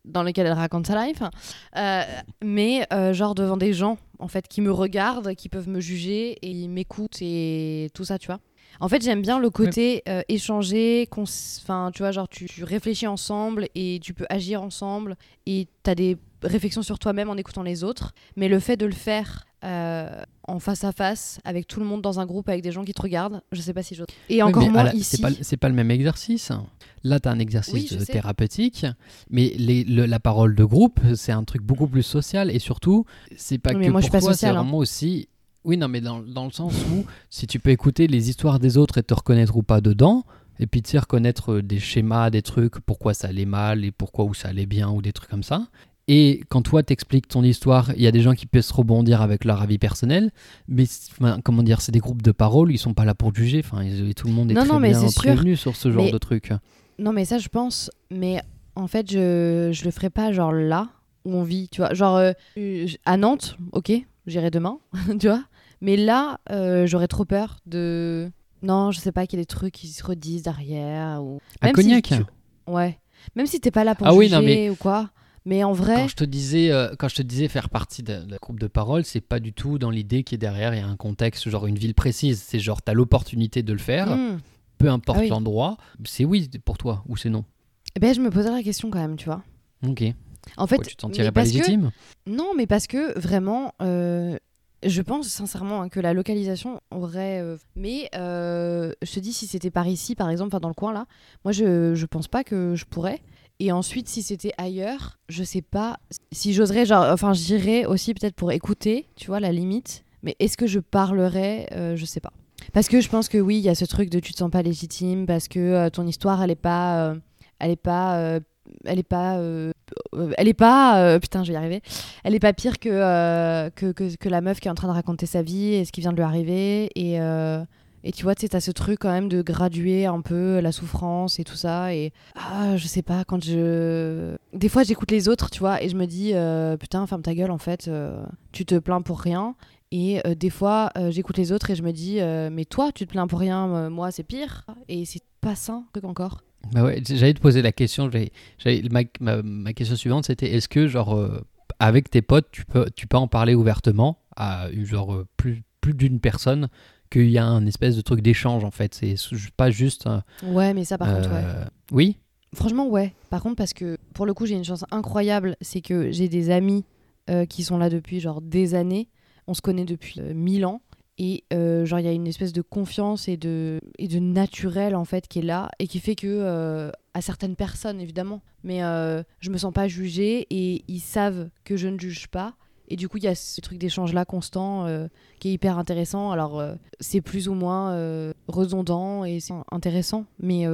dans lequel elle raconte sa life. Euh, mais euh, genre devant des gens, en fait, qui me regardent, qui peuvent me juger et m'écoutent et tout ça, tu vois. En fait, j'aime bien le côté euh, échanger, enfin, tu vois, genre tu, tu réfléchis ensemble et tu peux agir ensemble et tu as des réflexions sur toi-même en écoutant les autres. Mais le fait de le faire euh, en face à face, avec tout le monde dans un groupe, avec des gens qui te regardent, je sais pas si j'ose. Et encore moins la- ici. C'est pas, c'est pas le même exercice. Là, tu as un exercice Oui, je thérapeutique, mais les- le- la parole de groupe, c'est un truc beaucoup plus social. Et surtout, c'est pas mais que moi, je pour suis pas toi, sociale, c'est hein. vraiment aussi. Oui, non, mais dans, dans le sens où si tu peux écouter les histoires des autres et te reconnaître ou pas dedans, et puis tu sais reconnaître euh, des schémas, des trucs, pourquoi ça allait mal et pourquoi ou ça allait bien ou des trucs comme ça. Et quand toi t'expliques ton histoire, il y a des gens qui peuvent se rebondir avec leur avis personnel, mais enfin, comment dire, c'est des groupes de parole, ils sont pas là pour juger. Enfin, ils- tout le monde est Non, très non, mais bien sûr. prévenu sur ce genre Mais- de trucs. Non, mais ça, je pense. Mais en fait, je, je le ferai pas genre là où on vit, tu vois. Genre euh, j- à Nantes, ok, j'irai demain, tu vois. Mais là, euh, j'aurais trop peur de. Non, je sais pas qu'il y a des trucs qui se redisent derrière. Ou... À Même si Cognac. tu- Ouais. Même si t'es pas là pour Ah oui, juger non, mais- ou quoi. Mais en vrai. Quand je te disais, euh, quand je te disais faire partie d'un d'un groupe de parole, c'est pas du tout dans l'idée qui est derrière. Il y a un contexte, genre une ville précise. C'est genre t'as l'opportunité de le faire, hmm. peu importe Ah oui. l'endroit. C'est oui pour toi ou c'est non? Eh ben, je me posais la question quand même, tu vois. Ok. En fait, tu te sentirais mais pas que- légitime? Non, mais parce que vraiment, euh, je pense sincèrement hein, que la localisation aurait. euh, mais euh, je te dis, si c'était par ici, par exemple, enfin dans le coin là, moi je, je pense pas que je pourrais. Et ensuite, si c'était ailleurs, je sais pas si j'oserais, genre, enfin, j'irais aussi peut-être pour écouter, tu vois, la limite. Mais est-ce que je parlerais Je sais pas. Parce que je pense que oui, il y a ce truc de tu te sens pas légitime parce que ton histoire, elle est pas, elle est pas, euh, elle est pas, euh, euh, elle est pas, euh, putain, je vais y arriver. Elle est pas pire que, que, que, la meuf qui est en train de raconter sa vie et ce qui vient de lui arriver. Et, et tu vois, tu t'as ce truc quand même de graduer un peu la souffrance et tout ça. Et ah, je sais pas, quand je. Des fois, j'écoute les autres, tu vois, et je me dis, putain, ferme ta gueule, en fait, tu te plains pour rien. Et des fois, j'écoute les autres et je me dis, mais toi, tu te plains pour rien, moi, c'est pire. Et c'est pas sain, truc encore. Bah ouais, j'allais te poser la question. j'allais- j'allais- ma, ma- ma question suivante, c'était est-ce que genre euh, avec tes potes, tu peux, tu peux en parler ouvertement à genre euh, plus, plus d'une personne qu'il y a un espèce de truc d'échange en fait? C'est pas juste. un- Ouais, mais ça, par contre, ouais. euh, Oui? Franchement, ouais. Par contre, parce que pour le coup, j'ai une chance incroyable, c'est que j'ai des amis euh, qui sont là depuis genre des années. On se connaît depuis euh, mille ans. Et euh, genre, il y a une espèce de confiance et de, et de naturel, en fait, qui est là. Et qui fait que, euh, à certaines personnes, évidemment, mais euh, je me sens pas jugée et ils savent que je ne juge pas. Et du coup, il y a ce truc d'échange-là constant euh, qui est hyper intéressant. Alors, c'est plus ou moins redondant et c'est intéressant. Mais,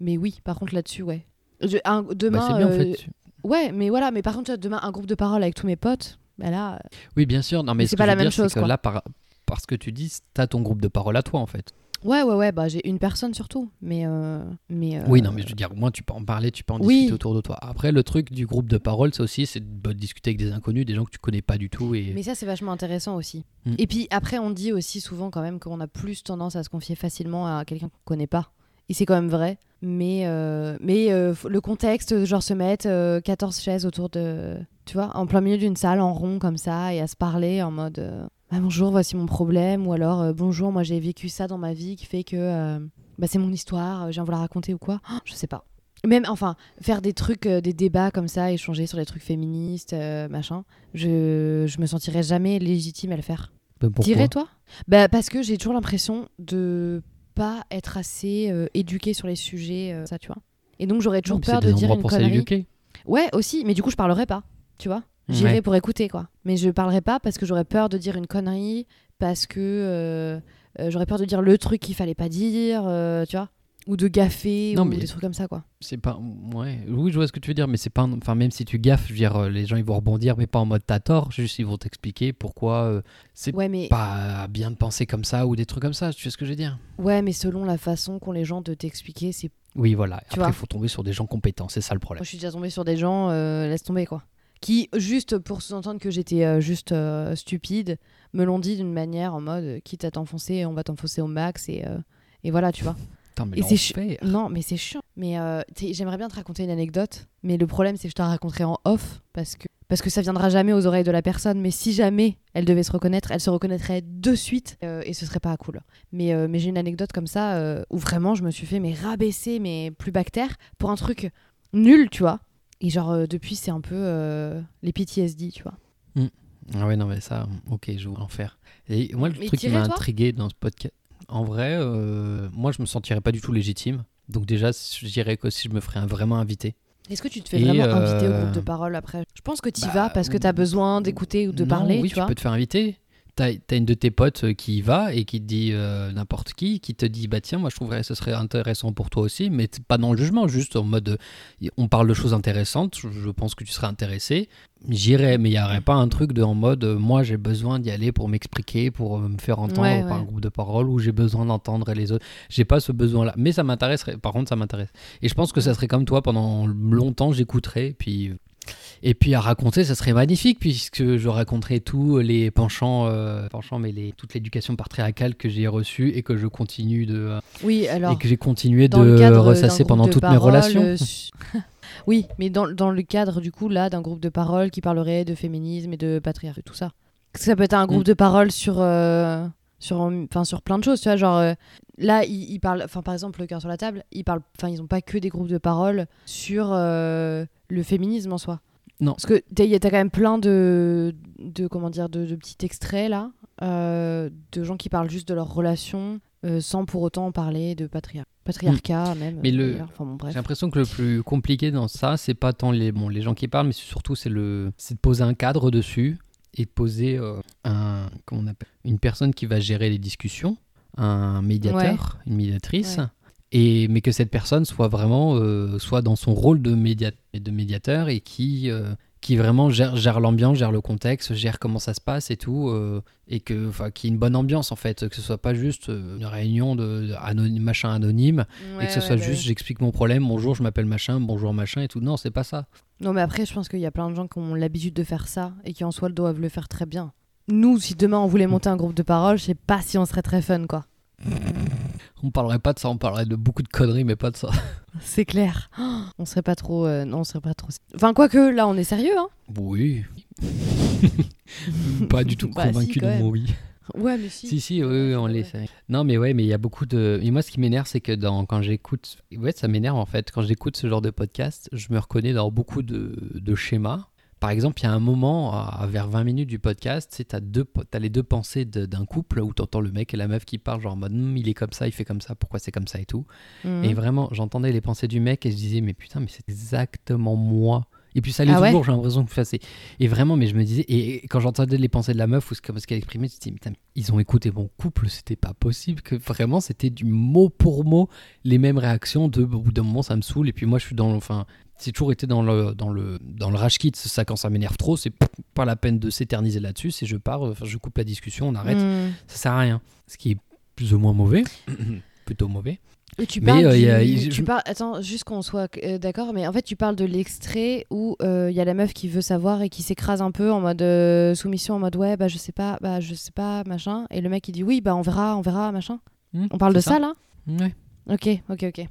mais oui, par contre, là-dessus, ouais. Je- un- demain, Bah, c'est bien en fait. Ouais, mais voilà, mais par contre, demain, un groupe de parole avec tous mes potes, bah là, Oui, bien sûr. Non, mais Mais ce c'est pas la même dire, chose, que quoi. là, par, parce que tu dis, t'as ton groupe de parole à toi en fait. ouais, ouais, ouais, bah j'ai une personne surtout, mais. euh, mais euh, Oui, non, mais je veux dire, au moins tu peux en parler, tu peux en Oui. discuter autour de toi. Après, le truc du groupe de parole, c'est aussi c'est de discuter avec des inconnus, des gens que tu connais pas du tout. Et... Mais ça, c'est vachement intéressant aussi. Mm. Et puis après, on dit aussi souvent quand même qu'on a plus tendance à se confier facilement à quelqu'un qu'on connaît pas. Et c'est quand même vrai. Mais, euh, mais le contexte, genre se mettre euh, 14 chaises autour de. Tu vois, en plein milieu d'une salle en rond comme ça et à se parler en mode. Euh, Ah, bonjour, voici mon problème. Ou alors, euh, bonjour, moi j'ai vécu ça dans ma vie qui fait que. euh, bah, c'est mon histoire, je viens vous la raconter ou quoi? Oh, je sais pas. Même, enfin, faire des trucs, euh, des débats comme ça, échanger sur des trucs féministes, machin, je, je me sentirais jamais légitime à le faire. Ben, pourquoi? Dirais toi Bah parce que j'ai toujours l'impression de pas être assez éduquée sur les sujets, ça tu vois. Et donc j'aurais toujours peur de dire une pour connerie. Ouais, aussi, mais du coup je parlerai pas, tu vois. J'irai Ouais. pour écouter quoi. Mais je parlerai pas parce que j'aurais peur de dire une connerie, parce que euh, euh, j'aurais peur de dire le truc qu'il fallait pas dire, euh, tu vois. Ou de gaffer, Non, ou mais- des trucs comme ça quoi. C'est pas. Ouais. Oui, je vois ce que tu veux dire, mais c'est pas. Enfin, même si tu gaffes, je veux dire, les gens ils vont rebondir, mais pas en mode t'as tort. Juste ils vont t'expliquer pourquoi c'est Ouais, mais, pas bien de penser comme ça ou des trucs comme ça. Tu sais ce que je veux dire ouais, mais selon la façon qu'ont les gens de t'expliquer, c'est. Oui, voilà. Tu Après, il faut tomber sur des gens compétents. C'est ça le problème. Moi je suis déjà tombée sur des gens, laisse tomber quoi. Qui, juste pour sous-entendre que j'étais euh, juste euh, stupide, me l'ont dit d'une manière en mode euh, quitte à t'enfoncer, on va t'enfoncer au max et, et voilà, tu vois. Mais Et c'est. Non, mais c'est chiant. Mais euh, j'aimerais bien te raconter une anecdote, mais le problème c'est que je te la raconterai en off parce que parce que ça viendra jamais aux oreilles de la personne. Mais si jamais elle devait se reconnaître, elle se reconnaîtrait de suite euh, et ce serait pas cool. Mais euh, mais j'ai une anecdote comme ça où vraiment je me suis fait mais rabaisser mais plus bactère pour un truc nul, tu vois. Et genre euh, depuis c'est un peu euh, les PTSD, tu vois. Ah ouais, non, mais ça, ok, je vais en faire. Et moi, le Mais truc qui m'a intrigué dans ce podcast, en vrai, euh, moi, je me sentirais pas du tout légitime. Donc, déjà, je dirais que si je me ferais un- vraiment inviter. Est-ce que tu te fais Et, vraiment inviter au euh, groupe de parole après? Je pense que tu y bah, vas parce que tu as besoin d'écouter ou de Non, parler, oui, tu tu, vois. peux te faire inviter. T'as as une de tes potes euh, qui y va et qui te dit euh, n'importe qui, qui te dit bah tiens moi je trouverais que ce serait intéressant pour toi aussi, mais pas dans le jugement, juste en mode euh, on parle de choses intéressantes, je, pense que tu serais intéressé, j'irais, mais il y aurait pas un truc de en mode moi j'ai besoin d'y aller pour m'expliquer, pour me faire entendre Ouais, par ouais. un groupe de parole ou j'ai besoin d'entendre les autres, j'ai pas ce besoin là, mais ça m'intéresserait, par contre ça m'intéresse. Et je pense que ça serait comme toi pendant longtemps j'écouterais puis et puis à raconter, ça serait magnifique puisque je raconterai tous les penchants, euh, penchants mais les, toute l'éducation patriarcale que j'ai reçue et que je continue de euh, Oui, alors. et que j'ai continué de ressasser pendant de toutes mes relations. euh, oui, mais dans, dans le cadre du coup là d'un groupe de parole qui parlerait de féminisme et de patriarcat, tout ça. Ça peut être un groupe Mm. de parole sur, euh, sur, enfin sur plein de choses, tu vois, genre là ils, ils parlent, enfin par exemple le cœur sur la table, ils parlent, enfin ils ont pas que des groupes de parole sur le féminisme en soi. Non. Parce que t'as y a- t'as quand même plein de, de comment dire, de, de petits extraits là, euh, de gens qui parlent juste de leurs relations euh, sans pour autant parler de patria- patriarcat même. Mm. Mais le- d'ailleurs. Enfin bon bref. J'ai l'impression que le plus compliqué dans ça, c'est pas tant les, bon, les gens qui parlent, mais surtout c'est le, c'est de poser un cadre dessus et de poser euh, un, comment on appelle, une personne qui va gérer les discussions, un médiateur, une médiatrice, Ouais. Et mais que cette personne soit vraiment, euh, soit dans son rôle de, média, de médiateur et qui, euh, qui vraiment gère, gère l'ambiance, gère le contexte, gère comment ça se passe et tout, euh, et que, enfin, qu'il y ait une bonne ambiance en fait, que ce soit pas juste une réunion de, machin anonyme et que ce soit bah juste j'explique mon problème, bonjour, je m'appelle machin, bonjour machin et tout. Non, c'est pas ça. Non, mais après, je pense qu'il y a plein de gens qui ont l'habitude de faire ça et qui en soi doivent le faire très bien. Nous, si demain on voulait monter un groupe de parole, je sais pas si on serait très fun, quoi. On parlerait pas de ça, on parlerait de beaucoup de conneries, mais pas de ça. C'est clair. Oh, on serait pas trop. euh, non, on serait pas trop. Enfin, quoique, là, on est sérieux, hein. Oui. pas du tout Bah, convaincu de mon oui. Ouais, mais si. Si, si, oui, oui, on l'est. Non, mais ouais, mais il y a beaucoup de. Et moi, ce qui m'énerve, c'est que dans... quand j'écoute. Ouais, ça m'énerve en fait. Quand j'écoute ce genre de podcast, je me reconnais dans beaucoup de, de schémas. Par exemple, il y a un moment, à- vers 20 minutes du podcast, tu as, les deux pensées de- d'un couple où tu entends le mec et la meuf qui parlent, genre en mode Hum, il est comme ça, il fait comme ça, pourquoi c'est comme ça et tout. Mhm. Et vraiment, j'entendais les pensées du mec et je disais, mais putain, mais c'est exactement moi. Et puis ça l'est Ah ouais toujours, j'ai l'impression que c'est- Et vraiment, mais je me disais, et, quand j'entendais les pensées de la meuf ou ce, que- ce qu'elle exprimait, je me disais, putain, ils ont écouté mon couple, c'était pas possible, que vraiment c'était du mot pour mot les mêmes réactions de, au bout d'un moment, ça me saoule. Et puis moi, je suis dans le. Enfin, c'est toujours été dans le, dans le, dans le rage kit, ça quand ça m'énerve trop, c'est pas la peine de s'éterniser là-dessus, c'est je pars, enfin, je coupe la discussion, on arrête, Mhm. ça sert à rien. Ce qui est plus ou moins mauvais, plutôt mauvais. Et tu parles euh, du- y a- y- tu je- parles- Attends, juste qu'on soit euh, d'accord, mais en fait, tu parles de l'extrait où il y a la meuf qui veut savoir et qui s'écrase un peu en mode euh, soumission, en mode ouais, bah je sais pas, bah je sais pas, machin. Et le mec il dit oui, bah on verra, on verra, machin. Hmm, On parle de ça, là? Ouais. Ok, ok, ok.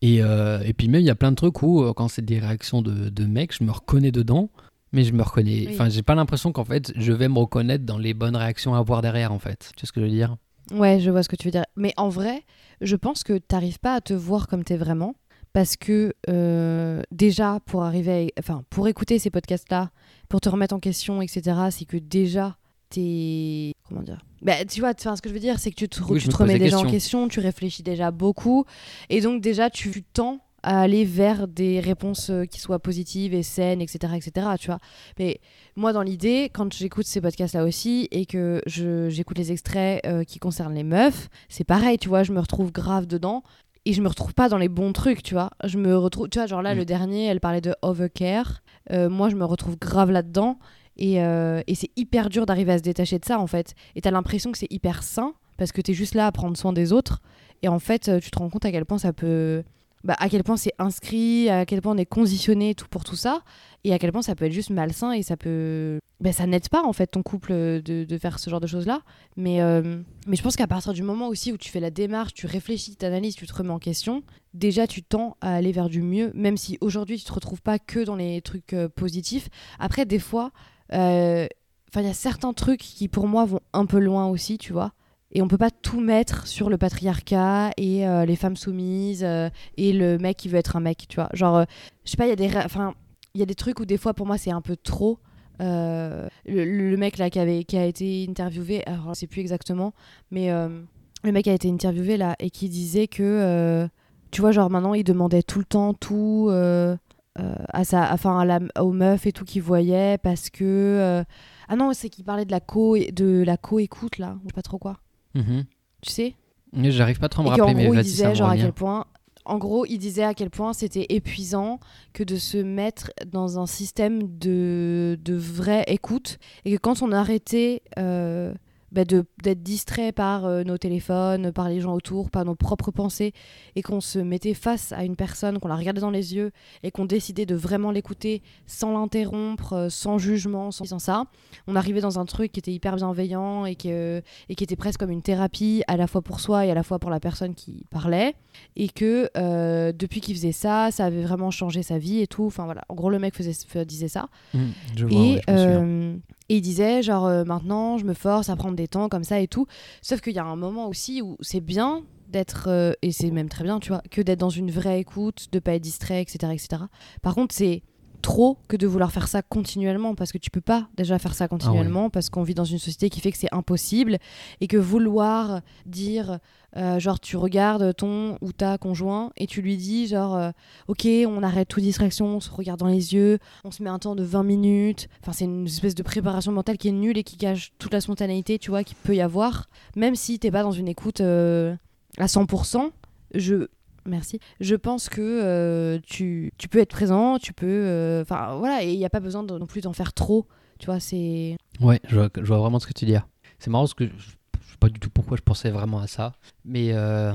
Et, euh, et puis même, il y a plein de trucs où, euh, quand c'est des réactions de, de mecs, je me reconnais dedans, mais je me reconnais. Oui. Enfin, j'ai pas l'impression qu'en fait, je vais me reconnaître dans les bonnes réactions à avoir derrière, en fait. Tu vois ce que je veux dire? Ouais, je vois ce que tu veux dire. Mais en vrai, je pense que t'arrives pas à te voir comme t'es vraiment. parce que euh, déjà pour arriver, à- enfin pour écouter ces podcasts-là, pour te remettre en question, etc. C'est que déjà t'es comment dire bah, tu vois ce que je veux dire c'est que tu te, Oui, tu te remets déjà en question tu réfléchis déjà beaucoup et donc déjà tu tu tends à aller vers des réponses euh, qui soient positives et saines etc etc tu vois mais moi dans l'idée quand j'écoute ces podcasts là aussi et que j'écoute les extraits euh, qui concernent les meufs c'est pareil tu vois je me retrouve grave dedans et je me retrouve pas dans les bons trucs, tu vois. Je me retrouve, tu vois, genre là, Mm. le dernier, elle parlait de overcare. Euh, moi, je me retrouve grave là-dedans. Et, euh, et c'est hyper dur d'arriver à se détacher de ça, en fait. Et t'as l'impression que c'est hyper sain, parce que t'es juste là à prendre soin des autres. Et en fait, tu te rends compte à quel point ça peut. Bah, à quel point c'est inscrit, à quel point on est conditionné tout pour tout ça, et à quel point ça peut être juste malsain et ça peut. Bah, ça n'aide pas, en fait, ton couple euh, de, faire ce genre de choses-là. Mais, euh, mais je pense qu'à partir du moment aussi où tu fais la démarche, tu réfléchis, tu analyses, tu te remets en question, déjà tu tends à aller vers du mieux, même si aujourd'hui tu te retrouves pas que dans les trucs euh, positifs. Après, des fois, il y a certains trucs qui pour moi vont un peu loin aussi, tu vois. Et on peut pas tout mettre sur le patriarcat et euh, les femmes soumises euh, et le mec qui veut être un mec, tu vois. Genre, euh, je sais pas, il y a des, enfin, il y a des trucs où des fois pour moi c'est un peu trop. Euh, le, mec là qui, avait, qui a été interviewé, alors je sais plus exactement, mais le mec a été interviewé là et qui disait que, tu vois, genre maintenant il demandait tout le temps tout à sa, enfin à la, aux meufs et tout qu'il voyait parce que, ah non, c'est qu'il parlait de la co, de la co-écoute là, je sais pas trop quoi, Mhm. tu sais? Mais J'arrive pas trop à me rappeler, mais gros, il vas-y, ça disait genre à quel point. En gros, il disait à quel point c'était épuisant que de se mettre dans un système de, de vraie écoute et que quand on arrêtait euh, bah, d'être distrait par euh, nos téléphones, par les gens autour, par nos propres pensées et qu'on se mettait face à une personne, qu'on la regardait dans les yeux et qu'on décidait de vraiment l'écouter sans l'interrompre, euh, sans jugement, sans, sans ça, on arrivait dans un truc qui était hyper bienveillant et, que, et qui était presque comme une thérapie à la fois pour soi et à la fois pour la personne qui parlait et que euh, depuis qu'il faisait ça, ça avait vraiment changé sa vie et tout. Enfin voilà, en gros le mec faisait, disait ça Mhm, Je vois, et, ouais, je me souviens. Et il disait genre euh, maintenant je me force à prendre des temps comme ça et tout. Sauf qu'il y a un moment aussi où c'est bien d'être euh, et c'est même très bien tu vois que d'être dans une vraie écoute, de pas être distrait etc etc. Par contre c'est trop que de vouloir faire ça continuellement parce que tu peux pas déjà faire ça continuellement parce qu'on vit dans une société qui fait que c'est impossible et que vouloir dire euh, genre tu regardes ton ou ta conjoint et tu lui dis genre euh, ok on arrête toute distraction on se regarde dans les yeux on se met un temps de 20 minutes enfin c'est une espèce de préparation mentale qui est nulle et qui cache toute la spontanéité tu vois qu'il peut y avoir même si t'es pas dans une écoute euh, à 100% je Merci. Je pense que tu, tu peux être présent, tu peux. Enfin, voilà, et il n'y a pas besoin de- non plus d'en faire trop. Tu vois, c'est. Ouais, je vois, vraiment ce que tu dis. C'est marrant parce que je pas du tout pourquoi je pensais vraiment à ça. Mais euh,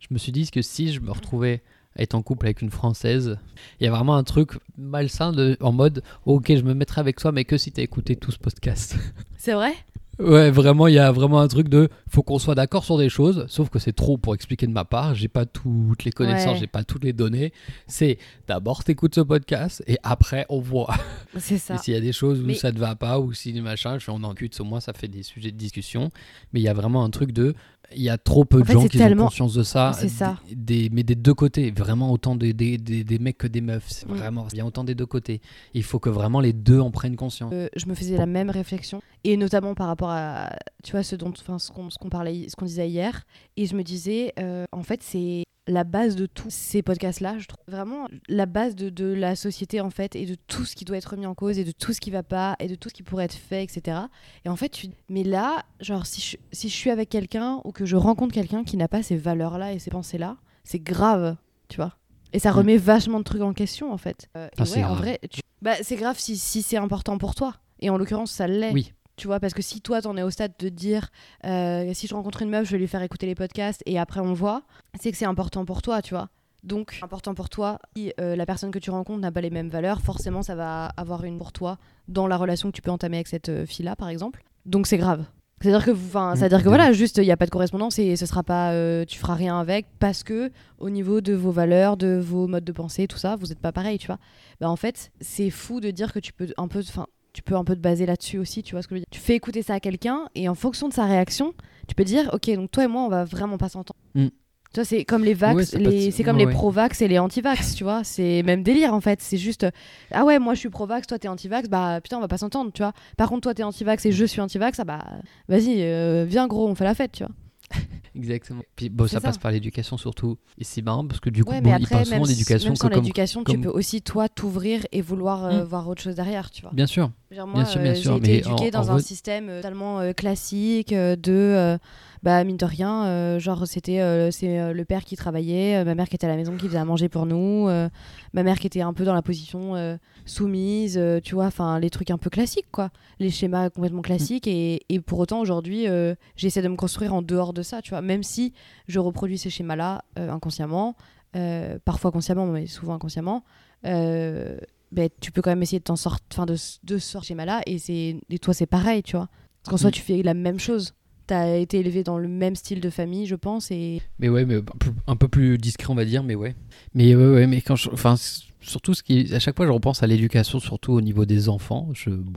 je me suis dit que si je me retrouvais à être en couple avec une Française, il y a vraiment un truc malsain de, en mode Ok, je me mettrai avec toi, mais que si t'as écouté tout ce podcast. C'est vrai? Ouais, vraiment, il y a vraiment un truc de faut qu'on soit d'accord sur des choses, sauf que c'est trop pour expliquer de ma part. J'ai pas toutes les connaissances, Ouais. j'ai pas toutes les données. C'est d'abord t'écoutes ce podcast et après on voit. C'est ça. s'il y a des choses où Mais- ça te va pas ou si machin, on en cute, au moins ça fait des sujets de discussion. Mais il y a vraiment un truc de il y a trop peu de fait, gens qui tellement- ont conscience de ça. C'est ça. Des, des- mais des deux côtés, vraiment autant des, des, des, mecs que des meufs. C'est Mm. vraiment il y a autant des deux côtés. Il faut que vraiment les deux en prennent conscience. Euh, je me faisais la même réflexion et notamment par rapport à tu vois ce dont enfin ce qu'on ce qu'on parlait ce qu'on disait hier et je me disais euh, en fait c'est la base de tous ces podcasts là je trouve vraiment la base de, de la société en fait et de tout ce qui doit être remis en cause et de tout ce qui va pas et de tout ce qui pourrait être fait etc et en fait tu mais là genre si je, si je suis avec quelqu'un ou que je rencontre quelqu'un qui n'a pas ces valeurs là et ces pensées là c'est grave tu vois et ça Mm. remet vachement de trucs en question en fait Euh, Ah, c'est ouais en grave. vrai tu- bah, c'est grave si, si c'est important pour toi et en l'occurrence ça l'est Oui. Tu vois, parce que si toi, t'en es au stade de dire, euh, si je rencontre une meuf, je vais lui faire écouter les podcasts et après on voit, c'est que c'est important pour toi, tu vois. Donc, important pour toi, si euh, la personne que tu rencontres n'a pas les mêmes valeurs, forcément, ça va avoir une pour toi dans la relation que tu peux entamer avec cette euh, fille-là, par exemple. Donc, c'est grave. C'est-à-dire que, enfin, Mm, c'est-à-dire que de voilà, juste, il n'y a pas de correspondance et ce sera pas, euh, tu feras rien avec parce que au niveau de vos valeurs, de vos modes de pensée, tout ça, vous n'êtes pas pareil, tu vois. Bah, en fait, c'est fou de dire que tu peux un peu, enfin, tu peux un peu te baser là-dessus aussi, tu vois ce que je veux dire. Tu fais écouter ça à quelqu'un et en fonction de sa réaction, tu peux dire, ok, donc toi et moi, on va vraiment pas s'entendre. Mm. Tu vois, c'est comme les vax, Ouais, les... c'est comme ouais, les pro-vax et les anti-vax, tu vois. C'est même délire en fait. C'est juste, ah ouais, moi je suis pro-vax, toi t'es anti-vax, bah putain, on va pas s'entendre, tu vois. Par contre, toi t'es anti-vax et je suis anti-vax, ah bah vas-y, euh, viens gros, on fait la fête, tu vois. Exactement. Puis bon, ça, ça. passe par l'éducation surtout. Et c'est marrant parce que du coup, Ouais, bon, mais il après, parle souvent d'éducation même sans que comme. l'éducation, tu peux aussi toi t'ouvrir et vouloir euh, Mm. voir autre chose derrière, tu vois. Bien sûr. Genre, Bien moi, sûr, bien euh, sûr, j'ai été éduquée en- en dans un système euh, totalement euh, classique de, bah mine de rien, euh, genre c'était euh, c'est euh, le père qui travaillait, ma mère qui était à la maison qui faisait à manger pour nous, ma mère qui était un peu dans la position soumise, tu vois, enfin les trucs un peu classiques quoi, les schémas complètement classiques et, et pour autant aujourd'hui j'essaie de me construire en dehors de ça, tu vois, même si je reproduis ces schémas-là euh, inconsciemment, parfois consciemment mais souvent inconsciemment. Ben, tu peux quand même essayer de t'en sortir, enfin de, de ce schéma-là, et, c'est- et toi c'est pareil, tu vois. Parce qu'en soi, Mm. tu fais la même chose. T'as été élevé dans le même style de famille, je pense, et Mais ouais, mais un peu, plus discret, on va dire, mais ouais. Mais ouais, ouais, mais quand je. Enfin, surtout, ce qui, à chaque fois, je repense à l'éducation, surtout au niveau des enfants. Je. Bon,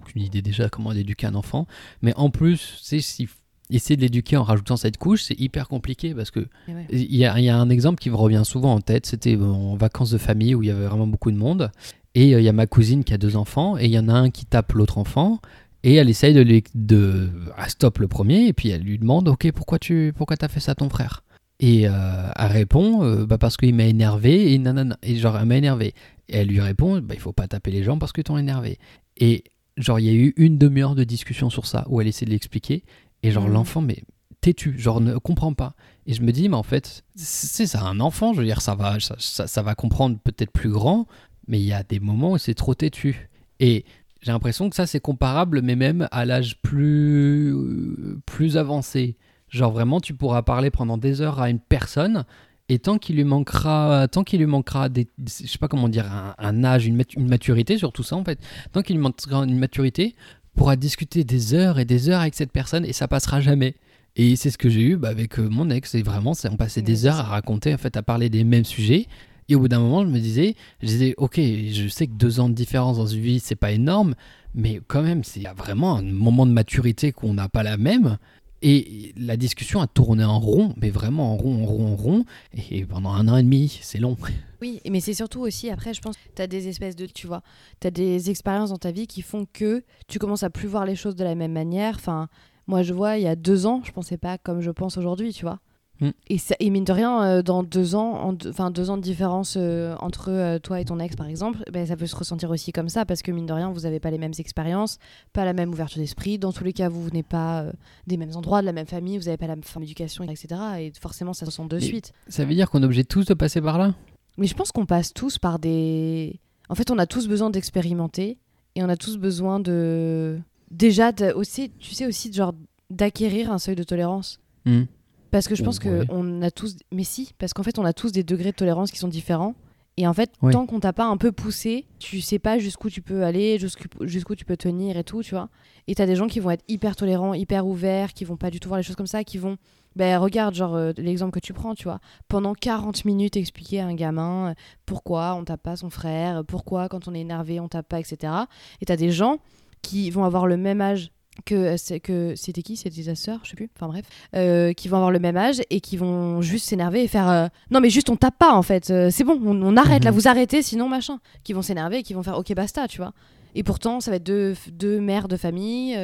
aucune idée déjà comment éduquer un enfant. Mais en plus, si. Essayer de l'éduquer en rajoutant cette couche, c'est hyper compliqué parce que et ouais. il y, a, il y a un exemple qui me revient souvent en tête. C'était en vacances de famille où il y avait vraiment beaucoup de monde. Et euh, il y a ma cousine qui a deux enfants. Et il y en a un qui tape l'autre enfant. Et elle essaye de, lui, de ah, stop le premier. Et puis elle lui demande Ok, pourquoi tu pourquoi as fait ça à ton frère? Et euh, elle répond euh, bah, Parce qu'il m'a énervé. Et, nanana. et genre, elle m'a énervé. Et elle lui répond bah, Il faut pas taper les gens parce que t'ont énervé. Et genre, il y a eu une demi-heure de discussion sur ça où elle essaie de l'expliquer. Et genre, Mhm. l'enfant, mais têtu, genre ne comprend pas. Et je me dis, mais en fait, c'est ça, un enfant, je veux dire, ça va, ça, ça- ça va comprendre peut-être plus grand, mais il y a des moments où c'est trop têtu. Et j'ai l'impression que ça, c'est comparable, mais même à l'âge plus, euh, plus avancé. Genre vraiment, tu pourras parler pendant des heures à une personne, et tant qu'il lui manquera, tant qu'il lui manquera des, je sais pas comment dire, un, un âge, une, mat- une maturité, surtout ça en fait, tant qu'il lui manquera une maturité, pourra discuter des heures et des heures avec cette personne, et ça passera jamais. Et c'est ce que j'ai eu bah, avec euh, mon ex. Et vraiment, on passait des heures à raconter, en fait, à parler des mêmes sujets. Et au bout d'un moment, je me disais, je disais, ok, je sais que deux ans de différence dans une vie, c'est pas énorme, mais quand même, il y a vraiment un moment de maturité qu'on n'a pas la même. Et la discussion a tourné en rond, mais vraiment en rond, en rond, en rond. Et pendant un an et demi, c'est long. Oui, mais c'est surtout aussi, après, je pense, tu as des espèces de, tu vois, tu as des expériences dans ta vie qui font que tu commences à plus voir les choses de la même manière. Enfin, moi, je vois, il y a deux ans, je pensais pas comme je pense aujourd'hui, tu vois. Mm. Et, ça, et mine de rien, euh, dans deux ans, enfin deux ans de différence euh, entre euh, toi et ton ex, par exemple, ben, ça peut se ressentir aussi comme ça, parce que mine de rien, vous n'avez pas les mêmes expériences, pas la même ouverture d'esprit. Dans tous les cas, vous venez pas euh, des mêmes endroits, de la même famille, vous n'avez pas la même forme d'éducation, etc. Et forcément, ça se ressent de Mais- suite. Ça veut dire qu'on est obligé tous de passer par là? Mais je pense qu'on passe tous par des. En fait, on a tous besoin d'expérimenter et on a tous besoin de. Déjà, aussi, tu sais, aussi, genre, d'acquérir un seuil de tolérance. Hmm. Parce que je pense Ouais. que on a tous. Mais si, parce qu'en fait, on a tous des degrés de tolérance qui sont différents. Et en fait, Ouais. tant qu'on t'a pas un peu poussé, tu sais pas jusqu'où tu peux aller, jusqu'où tu peux tenir et tout, tu vois. Et t'as des gens qui vont être hyper tolérants, hyper ouverts, qui vont pas du tout voir les choses comme ça, qui vont. Ben regarde, genre, euh, l'exemple que tu prends, tu vois. Pendant 40 minutes, expliquer à un gamin euh, pourquoi on tape pas son frère, pourquoi quand on est énervé, on tape pas, etc. Et t'as des gens qui vont avoir le même âge que euh, c'est- que c'était qui? C'était sa sœur je sais plus enfin bref euh, qui vont avoir le même âge et qui vont juste s'énerver et faire euh, non mais juste on tape pas en fait euh, c'est bon on, on arrête là Mhm. vous arrêtez sinon machin qui vont s'énerver et qui vont faire ok basta tu vois et pourtant ça va être deux, deux mères de famille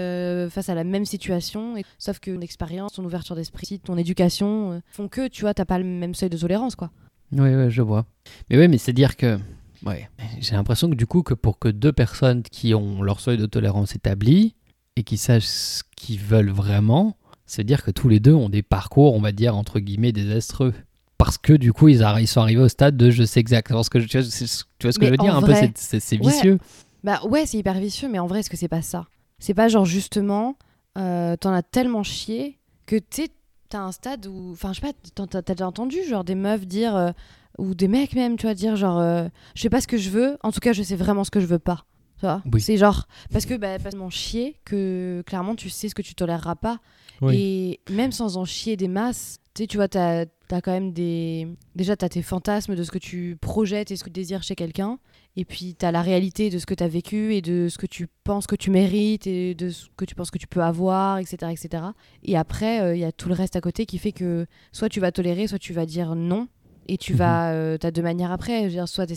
face à la même situation et, sauf que ton expérience ton ouverture d'esprit ton éducation font que tu vois t'as pas le même seuil de tolérance quoi Oui, ouais, je vois. Mais ouais, mais c'est dire que. Ouais. J'ai l'impression que du coup, que pour que deux personnes qui ont leur seuil de tolérance établi et qui sachent ce qu'ils veulent vraiment, c'est dire que tous les deux ont des parcours, on va dire, entre guillemets, désastreux. Parce que du coup, ils, ils sont arrivés au stade de je sais exactement ce que je. Tu vois, ce- tu vois ce que Mais je veux dire Un peu, vrai, c'est- c'est c'est ouais. vicieux. Bah ouais, c'est hyper vicieux, mais en vrai, est-ce que c'est pas ça? C'est pas genre justement, euh, t'en as tellement chié que tu t'as un stade où. Enfin, je sais pas, t'as déjà entendu genre des meufs dire. euh, ou des mecs même, tu vois, dire genre. euh, je sais pas ce que je veux, en tout cas, je sais vraiment ce que je veux pas. Tu vois Oui. C'est genre. Parce que, bah, pas tellement chier que clairement, tu sais ce que tu toléreras pas. Oui. Et même sans en chier des masses, tu sais, tu vois, t'as as quand même des. Déjà, t'as tes fantasmes de ce que tu projettes et ce que tu désires chez quelqu'un. Et puis, tu as la réalité de ce que tu as vécu et de ce que tu penses que tu mérites et de ce que tu penses que tu peux avoir, etc. etc. Et après, euh, il y a tout le reste à côté qui fait que soit tu vas tolérer, soit tu vas dire non. Et tu Mhm. vas. euh, tu as deux manières après. Je veux dire, soit tu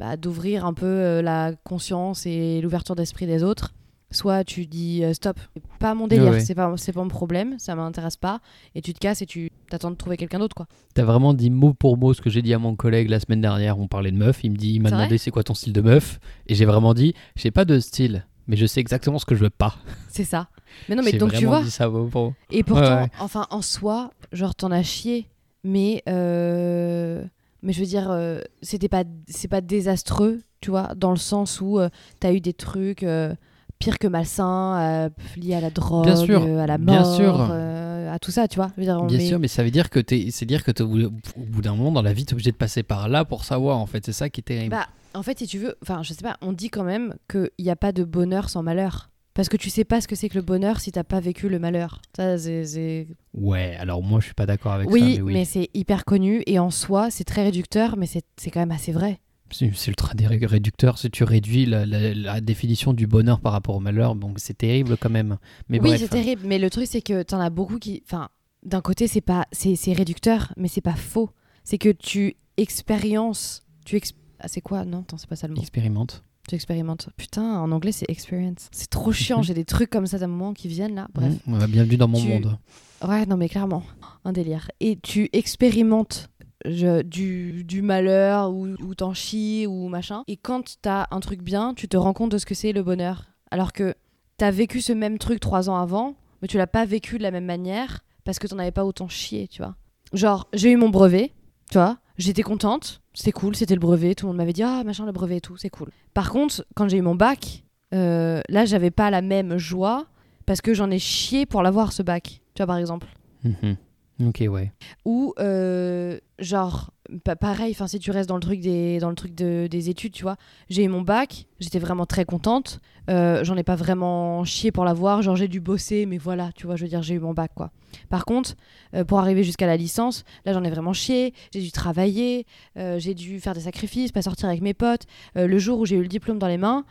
essayes d'ouvrir un peu euh, la conscience et l'ouverture d'esprit des autres. Soit tu dis euh, stop, pas mon délire, Ouais, c'est pas, c'est pas mon problème, ça m'intéresse pas. Et tu te casses et tu t'attends de trouver quelqu'un d'autre, quoi. T'as vraiment dit mot pour mot ce que j'ai dit à mon collègue la semaine dernière. On parlait de meuf. Il me dit, il m'a demandé c'est quoi ton style de meuf. Et j'ai vraiment dit, j'ai pas de style, mais je sais exactement ce que je veux pas. C'est ça. Mais non, mais donc tu vois. dit ça pour. Et pourtant, Ouais, ouais. enfin, en soi, genre, t'en as chié. Mais, euh, mais je veux dire, euh, c'était pas, c'est pas désastreux, tu vois, dans le sens où euh, t'as eu des trucs euh, pires que malsains, euh, liés à la drogue, Bien sûr, à la bien mort, sûr. à tout ça, tu vois. Je veux dire, Bien met- sûr, mais ça veut dire que t'es, c'est dire que t'es au bout- au bout d'un moment dans la vie, t'es obligé de passer par là pour savoir. En fait, c'est ça qui est terrible. Bah, en fait, si tu veux, enfin, je sais pas, on dit quand même qu'il n'y a pas de bonheur sans malheur. Parce que tu sais pas ce que c'est que le bonheur si t'as pas vécu le malheur. Ça, c'est- Ouais, alors moi je suis pas d'accord avec oui, ça, mais, mais oui. c'est hyper connu et en soi, c'est très réducteur, mais c'est quand même assez vrai. C'est, ultra réducteur si tu réduis la, la- la définition du bonheur par rapport au malheur, donc c'est terrible quand même. Mais oui, c'est terrible, mais le truc, c'est que t'en as beaucoup qui. Enfin, d'un côté, c'est pas c'est c'est réducteur, mais c'est pas faux. C'est que tu expériences. Tu ex- ah, c'est quoi? Non, c'est pas ça le mot. Expérimente. Tu expérimentes. Putain, en anglais, c'est experience. C'est trop chiant, j'ai des trucs comme ça d'un moment qui viennent là. Bref. Mmh, bienvenue dans mon Tu- monde. Ouais, non, mais clairement, un délire. Et tu expérimentes je- du, du malheur ou, ou t'en chies ou machin. Et quand t'as un truc bien, tu te rends compte de ce que c'est le bonheur. Alors que t'as vécu ce même truc trois ans avant, mais tu l'as pas vécu de la même manière parce que t'en avais pas autant chié, tu vois. Genre, j'ai eu mon brevet, tu vois, j'étais contente, c'était cool, c'était le brevet, tout le monde m'avait dit ah machin le brevet et tout, c'est cool. Par contre, quand j'ai eu mon bac, euh, là j'avais pas la même joie parce que j'en ai chié pour l'avoir ce bac, tu vois par exemple. Mhm. Ok, ouais. Ou euh, genre pa- pareil, si tu restes dans le truc des dans le truc de- des études, tu vois, j'ai eu mon bac, j'étais vraiment très contente, euh, j'en ai pas vraiment chié pour l'avoir, genre j'ai dû bosser, mais voilà, tu vois, je veux dire j'ai eu mon bac quoi. Par contre, euh, pour arriver jusqu'à la licence, là j'en ai vraiment chié, j'ai dû travailler, j'ai dû faire des sacrifices, pas sortir avec mes potes. Le jour où j'ai eu le diplôme dans les mains,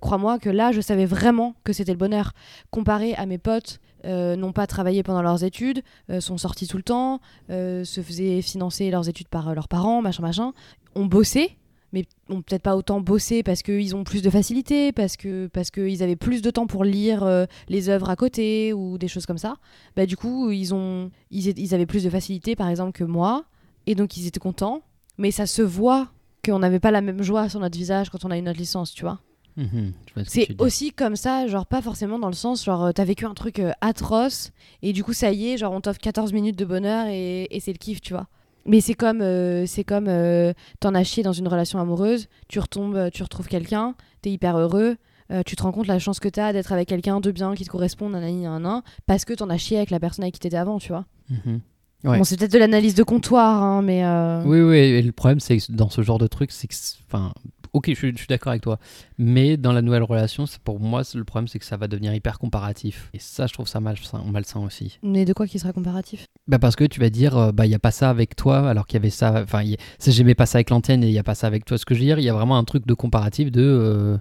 crois-moi que là je savais vraiment que c'était le bonheur. Comparé à mes potes, euh, n'ont pas travaillé pendant leurs études, euh, sont sortis tout le temps, euh, se faisaient financer leurs études par leurs parents, machin machin, ont bossé. Mais ont peut-être pas autant bossé parce qu'ils ont plus de facilité, parce que parce qu'ils avaient plus de temps pour lire les œuvres à côté ou des choses comme ça bah, du coup, ils, ont, ils, ils avaient plus de facilité, par exemple, que moi. Et donc, ils étaient contents. Mais ça se voit qu'on n'avait pas la même joie sur notre visage quand on a eu notre licence, tu vois. Mhm. Ce C'est aussi comme ça, genre pas forcément dans le sens, genre euh, t'as vécu un truc euh, atroce et du coup ça y est, genre on t'offre 14 minutes de bonheur et, et c'est le kiff, tu vois. Mais c'est comme, euh, c'est comme euh, t'en as chié dans une relation amoureuse, tu retombes, tu retrouves quelqu'un, t'es hyper heureux, euh, tu te rends compte la chance que t'as d'être avec quelqu'un de bien qui te correspond, nanani, nanana, parce que t'en as chié avec la personne avec qui t'étais avant, tu vois. Mhm. Ouais. Bon, c'est peut-être de l'analyse de comptoir, hein, mais. euh, Oui, oui, et le problème, c'est que dans ce genre de truc, c'est que. c'est- Enfin, ok, je suis, je suis d'accord avec toi. Mais dans la nouvelle relation, pour moi, le problème, c'est que ça va devenir hyper comparatif. Et ça, je trouve ça malsain, malsain aussi. Mais de quoi qui sera comparatif? Bah parce que tu vas dire, euh, bah il n'y a pas ça avec toi, alors qu'il y avait ça. Enfin, j'aimais pas ça avec l'antenne et il n'y a pas ça avec toi. Ce que je veux dire, il y a vraiment un truc de comparatif de. euh,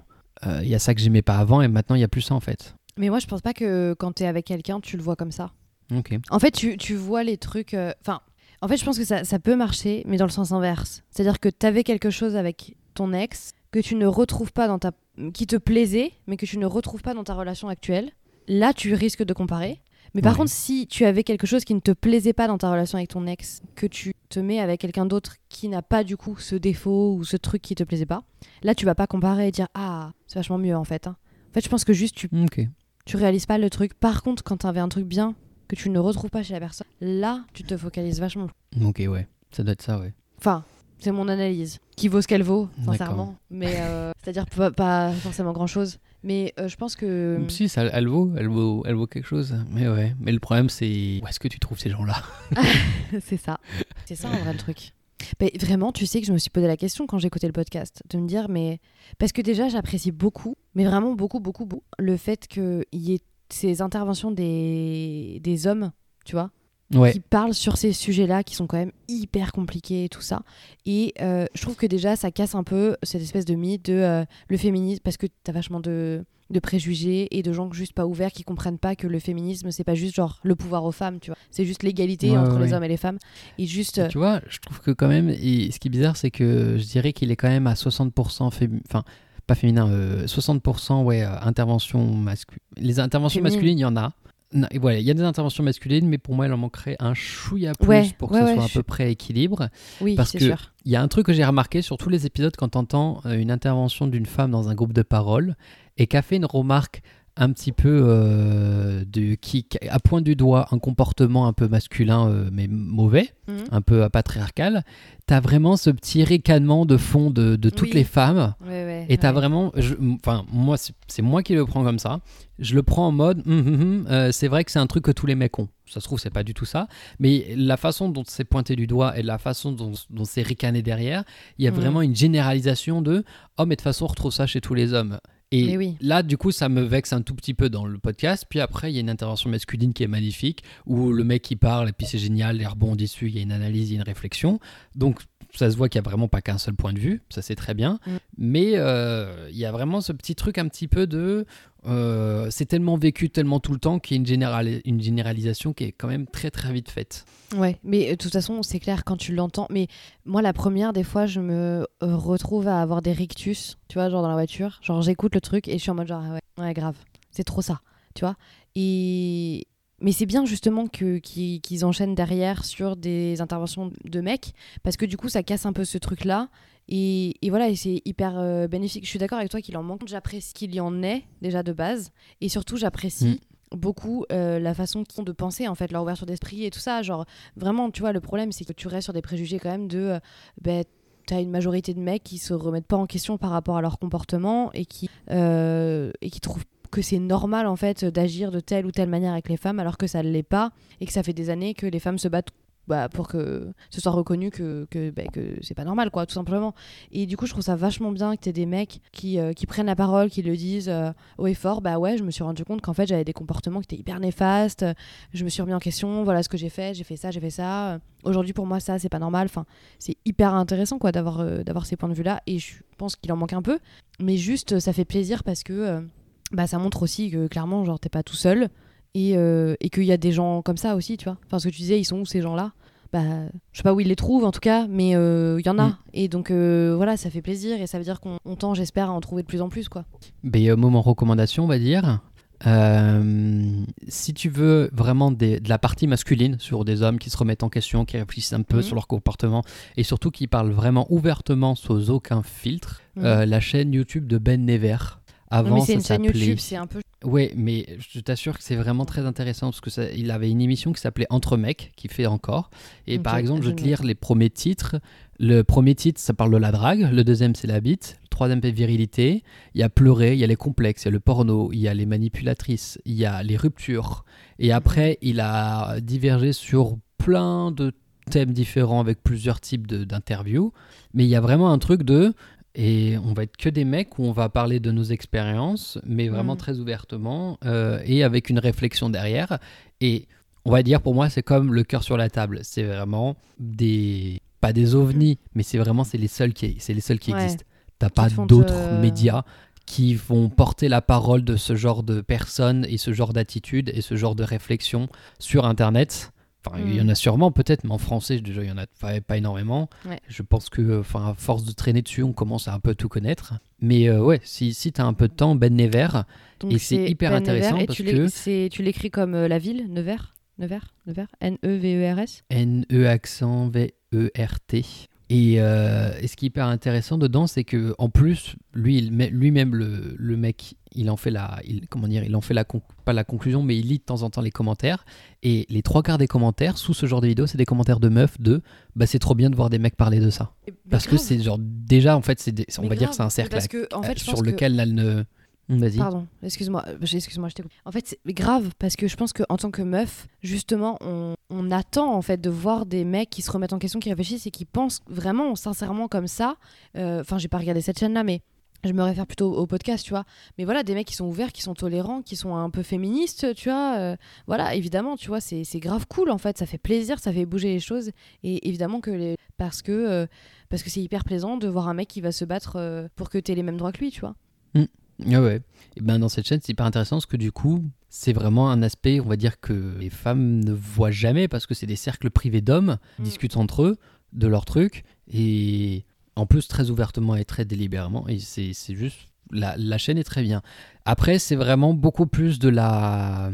euh, Il y a ça que j'aimais pas avant et maintenant il y a plus ça en fait. Mais moi, je pense pas que quand t'es avec quelqu'un, tu le vois comme ça. Ok. En fait, tu, tu vois les trucs. Enfin, en fait, je pense que ça, ça peut marcher, mais dans le sens inverse. C'est-à-dire que t'avais quelque chose avec ton ex que tu ne retrouves pas dans ta. qui te plaisait, mais que tu ne retrouves pas dans ta relation actuelle. Là, tu risques de comparer. Mais par contre, si tu avais quelque chose qui ne te plaisait pas dans ta relation avec ton ex, que tu te mets avec quelqu'un d'autre qui n'a pas du coup ce défaut ou ce truc qui te plaisait pas, là, tu vas pas comparer et dire Ah, c'est vachement mieux en fait. hein. En fait, je pense que juste tu Ok. tu réalises pas le truc. Par contre, quand t'avais un truc bien que tu ne retrouves pas chez la personne, là, tu te focalises vachement. Ok, ouais. Ça doit être ça, ouais. Enfin, c'est mon analyse, qui vaut ce qu'elle vaut, sincèrement. Mais euh, c'est-à-dire pas, pas forcément grand-chose. Mais euh, je pense que Si, ça, elle vaut, elle vaut, elle vaut quelque chose. Mais ouais. Mais le problème, c'est où est-ce que tu trouves ces gens-là c'est ça. C'est ça en vrai le truc. Mais vraiment, tu sais que je me suis posé la question quand j'ai écouté le podcast, de me dire, mais. Parce que déjà, j'apprécie beaucoup, mais vraiment beaucoup, beaucoup, beaucoup, le fait qu'il y ait ces interventions des, des hommes, tu vois, Ouais. qui parlent sur ces sujets-là qui sont quand même hyper compliqués et tout ça. Et euh, je trouve que déjà, ça casse un peu cette espèce de mythe de euh, le féminisme, parce que t'as vachement de, de préjugés et de gens juste pas ouverts qui comprennent pas que le féminisme, c'est pas juste genre le pouvoir aux femmes, tu vois. C'est juste l'égalité Ouais, entre ouais, les hommes et les femmes. Et juste. euh, Tu vois, je trouve que quand même, et ce qui est bizarre, c'est que je dirais qu'il est quand même à 60% féminin, enfin, pas féminin, euh, 60% ouais, euh, intervention masculine. Les interventions masculines, il y en a. Non, et voilà, il y a des interventions masculines, mais pour moi, il en manquerait un chouïa plus Ouais, pour que ouais, ce ouais, soit à je- peu près équilibre. oui, parce que-. Il y a un truc que j'ai remarqué sur tous les épisodes quand t'entends euh, une intervention d'une femme dans un groupe de parole et qu'a fait une remarque un petit peu euh, de, qui, qui a point du doigt un comportement un peu masculin euh, mais mauvais, Mhm. un peu patriarcal, t'as vraiment ce petit ricanement de fond de, de toutes Oui. les femmes. Et t'as vraiment, enfin moi c'est moi qui le prends comme ça. Je le prends en mode, euh, c'est vrai que c'est un truc que tous les mecs ont. Ça se trouve c'est pas du tout ça, mais la façon dont c'est pointé du doigt et la façon dont, dont c'est ricané derrière, il y a Mhm. vraiment une généralisation de, oh mais de toute façon on retrouve ça chez tous les hommes. Et Mais oui. là, du coup, ça me vexe un tout petit peu dans le podcast. Puis après, il y a une intervention masculine qui est magnifique, où le mec qui parle, et puis c'est génial, il rebondit dessus, il y a une analyse, il y a une réflexion. Donc, ça se voit qu'il n'y a vraiment pas qu'un seul point de vue, ça c'est très bien. Mm. Mais euh, il y a vraiment ce petit truc un petit peu de. euh, c'est tellement vécu, tellement tout le temps, qu'il y a une, générali- une généralisation qui est quand même très très vite faite. Ouais, mais euh, de toute façon, c'est clair quand tu l'entends. Mais moi, la première, des fois, je me retrouve à avoir des rictus, tu vois, genre dans la voiture. Genre, j'écoute le truc et je suis en mode genre, ah ouais, ouais, grave, c'est trop ça, tu vois. Et. Mais c'est bien justement que, qu'ils, qu'ils enchaînent derrière sur des interventions de mecs, parce que du coup, ça casse un peu ce truc-là. Et, et voilà, et c'est hyper euh, bénéfique. Je suis d'accord avec toi qu'il en manque. J'apprécie qu'il y en ait déjà de base. Et surtout, j'apprécie beaucoup euh, la façon qu'ils ont de penser, en fait, leur ouverture d'esprit et tout ça. Genre, vraiment, tu vois, le problème, c'est que tu restes sur des préjugés quand même de. euh, ben, T'as une majorité de mecs qui se remettent pas en question par rapport à leur comportement et qui, euh, et qui trouvent que c'est normal en fait d'agir de telle ou telle manière avec les femmes alors que ça ne l'est pas et que ça fait des années que les femmes se battent bah, pour que ce soit reconnu que, que, bah, c'est pas normal quoi tout simplement. Et du coup je trouve ça vachement bien que t'aies des mecs qui, euh, qui prennent la parole qui le disent euh, haut et fort. Bah ouais je me suis rendu compte qu'en fait j'avais des comportements qui étaient hyper néfastes. Je me suis remis en question. Voilà ce que j'ai fait. J'ai fait ça j'ai fait ça. Aujourd'hui pour moi ça c'est pas normal. Enfin c'est hyper intéressant quoi d'avoir euh, d'avoir ces points de vue là et je pense qu'il en manque un peu. Mais juste ça fait plaisir parce que euh, bah ça montre aussi que clairement genre t'es pas tout seul et, euh, et qu'il y a des gens comme ça aussi tu vois enfin ce que tu disais ils sont où ces gens là bah je sais pas où ils les trouvent en tout cas mais euh, il y en a Mm. et donc euh, voilà ça fait plaisir et ça veut dire qu'on on tend j'espère à en trouver de plus en plus quoi Mais euh, moment recommandation, on va dire. Si tu veux vraiment des- de la partie masculine sur des hommes qui se remettent en question, qui réfléchissent un peu Mhm. sur leur comportement et surtout qui parlent vraiment ouvertement sans aucun filtre, euh, la chaîne YouTube de Ben Never. Non, Avant, mais c'est ça une chaîne s'appelait- YouTube c'est un peu Ouais, mais je t'assure que c'est vraiment très intéressant parce que ça, il avait une émission qui s'appelait Entre mecs, qui fait encore. Et par exemple, je vais te lire les premiers titres. Le premier titre, ça parle de la drague. Le deuxième, c'est la bite. Le troisième, c'est virilité. Il y a pleurer, il y a les complexes, il y a le porno, il y a les manipulatrices, il y a les ruptures. Et après, il a divergé sur plein de thèmes différents avec plusieurs types d'interviews. Mais il y a vraiment un truc de et on va être que des mecs où on va parler de nos expériences, mais vraiment Mhm. très ouvertement euh, et avec une réflexion derrière. Et on va dire pour moi, c'est comme le cœur sur la table. C'est vraiment des pas des ovnis, mais c'est vraiment c'est les seuls qui c'est les seuls qui Ouais. existent. T'as pas d'autres médias qui vont porter la parole de ce genre de personnes et ce genre d'attitude et ce genre de réflexion sur Internet. Enfin, il y en Mm. a sûrement peut-être, mais en français, déjà, il y en a pas, énormément. Ouais. Je pense que, enfin, à force de traîner dessus, on commence à un peu tout connaître. Mais euh, ouais, si, si tu as un peu de temps, Ben Never, Donc Et c'est hyper Ben intéressant Nevers, et parce tu que- tu l'écris comme euh, la ville Nevers? Nevers? Nevers? N E V E R S N-E accent V-E-R-T. Et, euh, et ce qui est hyper intéressant dedans, c'est que en plus, lui, lui-même, le, le mec, il en fait la, il, comment dire, il en fait la, pas la conclusion, mais il lit de temps en temps les commentaires. Et les trois quarts des commentaires sous ce genre de vidéo, c'est des commentaires de meufs de, bah c'est trop bien de voir des mecs parler de ça. Parce que c'est genre déjà, en fait, c'est, des- on va dire c'est un cercle parce que en fait, euh, sur que- lequel elle ne. Vas-y. Pardon, excuse-moi, euh, excuse-moi, je. En fait, c'est grave parce que je pense qu'en tant que meuf, justement, on, on attend en fait de voir des mecs qui se remettent en question, qui réfléchissent et qui pensent vraiment sincèrement comme ça. Euh, Enfin, j'ai pas regardé cette chaîne-là, mais Je me réfère plutôt au podcast, tu vois. Mais voilà, des mecs qui sont ouverts, qui sont tolérants, qui sont un peu féministes, tu vois. euh, voilà, évidemment, tu vois, c'est c'est grave cool en fait. Ça fait plaisir, ça fait bouger les choses. Et évidemment que les... parce que euh, parce que c'est hyper plaisant de voir un mec qui va se battre euh, pour que t'aies les mêmes droits que lui, tu vois. Ouais, ouais. Et ben dans cette chaîne, c'est hyper intéressant parce que du coup, c'est vraiment un aspect, on va dire, que les femmes ne voient jamais parce que c'est des cercles privés d'hommes, qui Mm. discutent entre eux de leurs trucs et en plus très ouvertement et très délibérément. Et c'est juste. La, la chaîne est très bien. Après, c'est vraiment beaucoup plus de la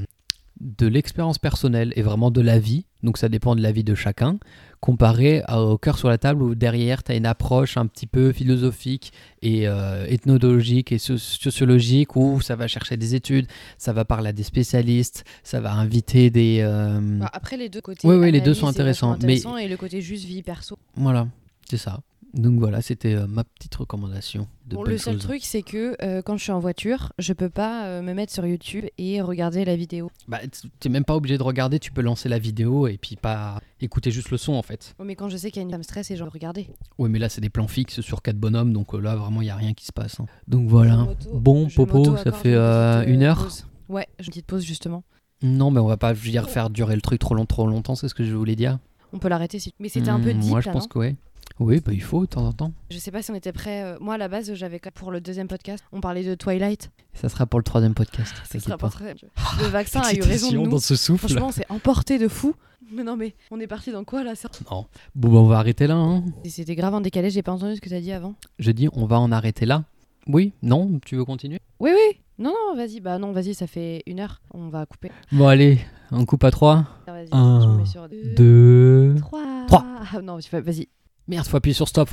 de l'expérience personnelle et vraiment de la vie, donc ça dépend de la vie de chacun, comparé au cœur sur la table où derrière tu as une approche un petit peu philosophique et euh, ethnologique et so- sociologique où ça va chercher des études, ça va parler à des spécialistes, ça va inviter des... euh, Bah, après, les deux côtés. Ouais, ouais, les deux sont intéressants, mais- Et le côté juste vie perso. Voilà, c'est ça. Donc voilà, c'était euh, ma petite recommandation de Bon, le seul choses. truc, c'est que euh, quand je suis en voiture, je peux pas euh, me mettre sur YouTube et regarder la vidéo. Bah, t'es même pas obligé de regarder, tu peux lancer la vidéo et puis pas écouter juste le son en fait. Oh, mais quand je sais qu'il y a une femme stress et genre regarder. Ouais, mais là c'est des plans fixes sur quatre bonhommes, donc là vraiment il y a rien qui se passe. hein. Donc voilà. Je Bon, je Popo, ça fait une heure. pause. Ouais, j'ai une petite pause justement. Non, mais on va pas je veux dire, faire durer le truc trop, long, trop longtemps, c'est ce que je voulais dire. On peut l'arrêter si. Mais c'était un peu Hmm, deep Moi je là, pense que ouais. Oui, bah, il faut de temps en temps. Je sais pas si on était prêt. euh, Moi, à la base, j'avais pour le deuxième podcast, on parlait de Twilight. Ça sera pour le troisième podcast. Ça sera très. Le vaccin a eu raison de nous. dans ce souffle. Franchement, on s'est emporté de fou. Mais non, mais on est parti dans quoi là ça? Non. Bon, bah, on va arrêter là. hein. C'était grave en décalé, j'ai pas entendu ce que t'as dit avant. Je dis, on va en arrêter là. Oui, non, tu veux continuer? Oui, oui. Non, non, vas-y. Bah non, vas-y, ça fait une heure. On va couper. Bon, allez, on coupe à trois. Vas-y, Un, je me mets sur deux, Deux. trois. trois. Ah, non, vas-y. Merde, faut appuyer sur stop.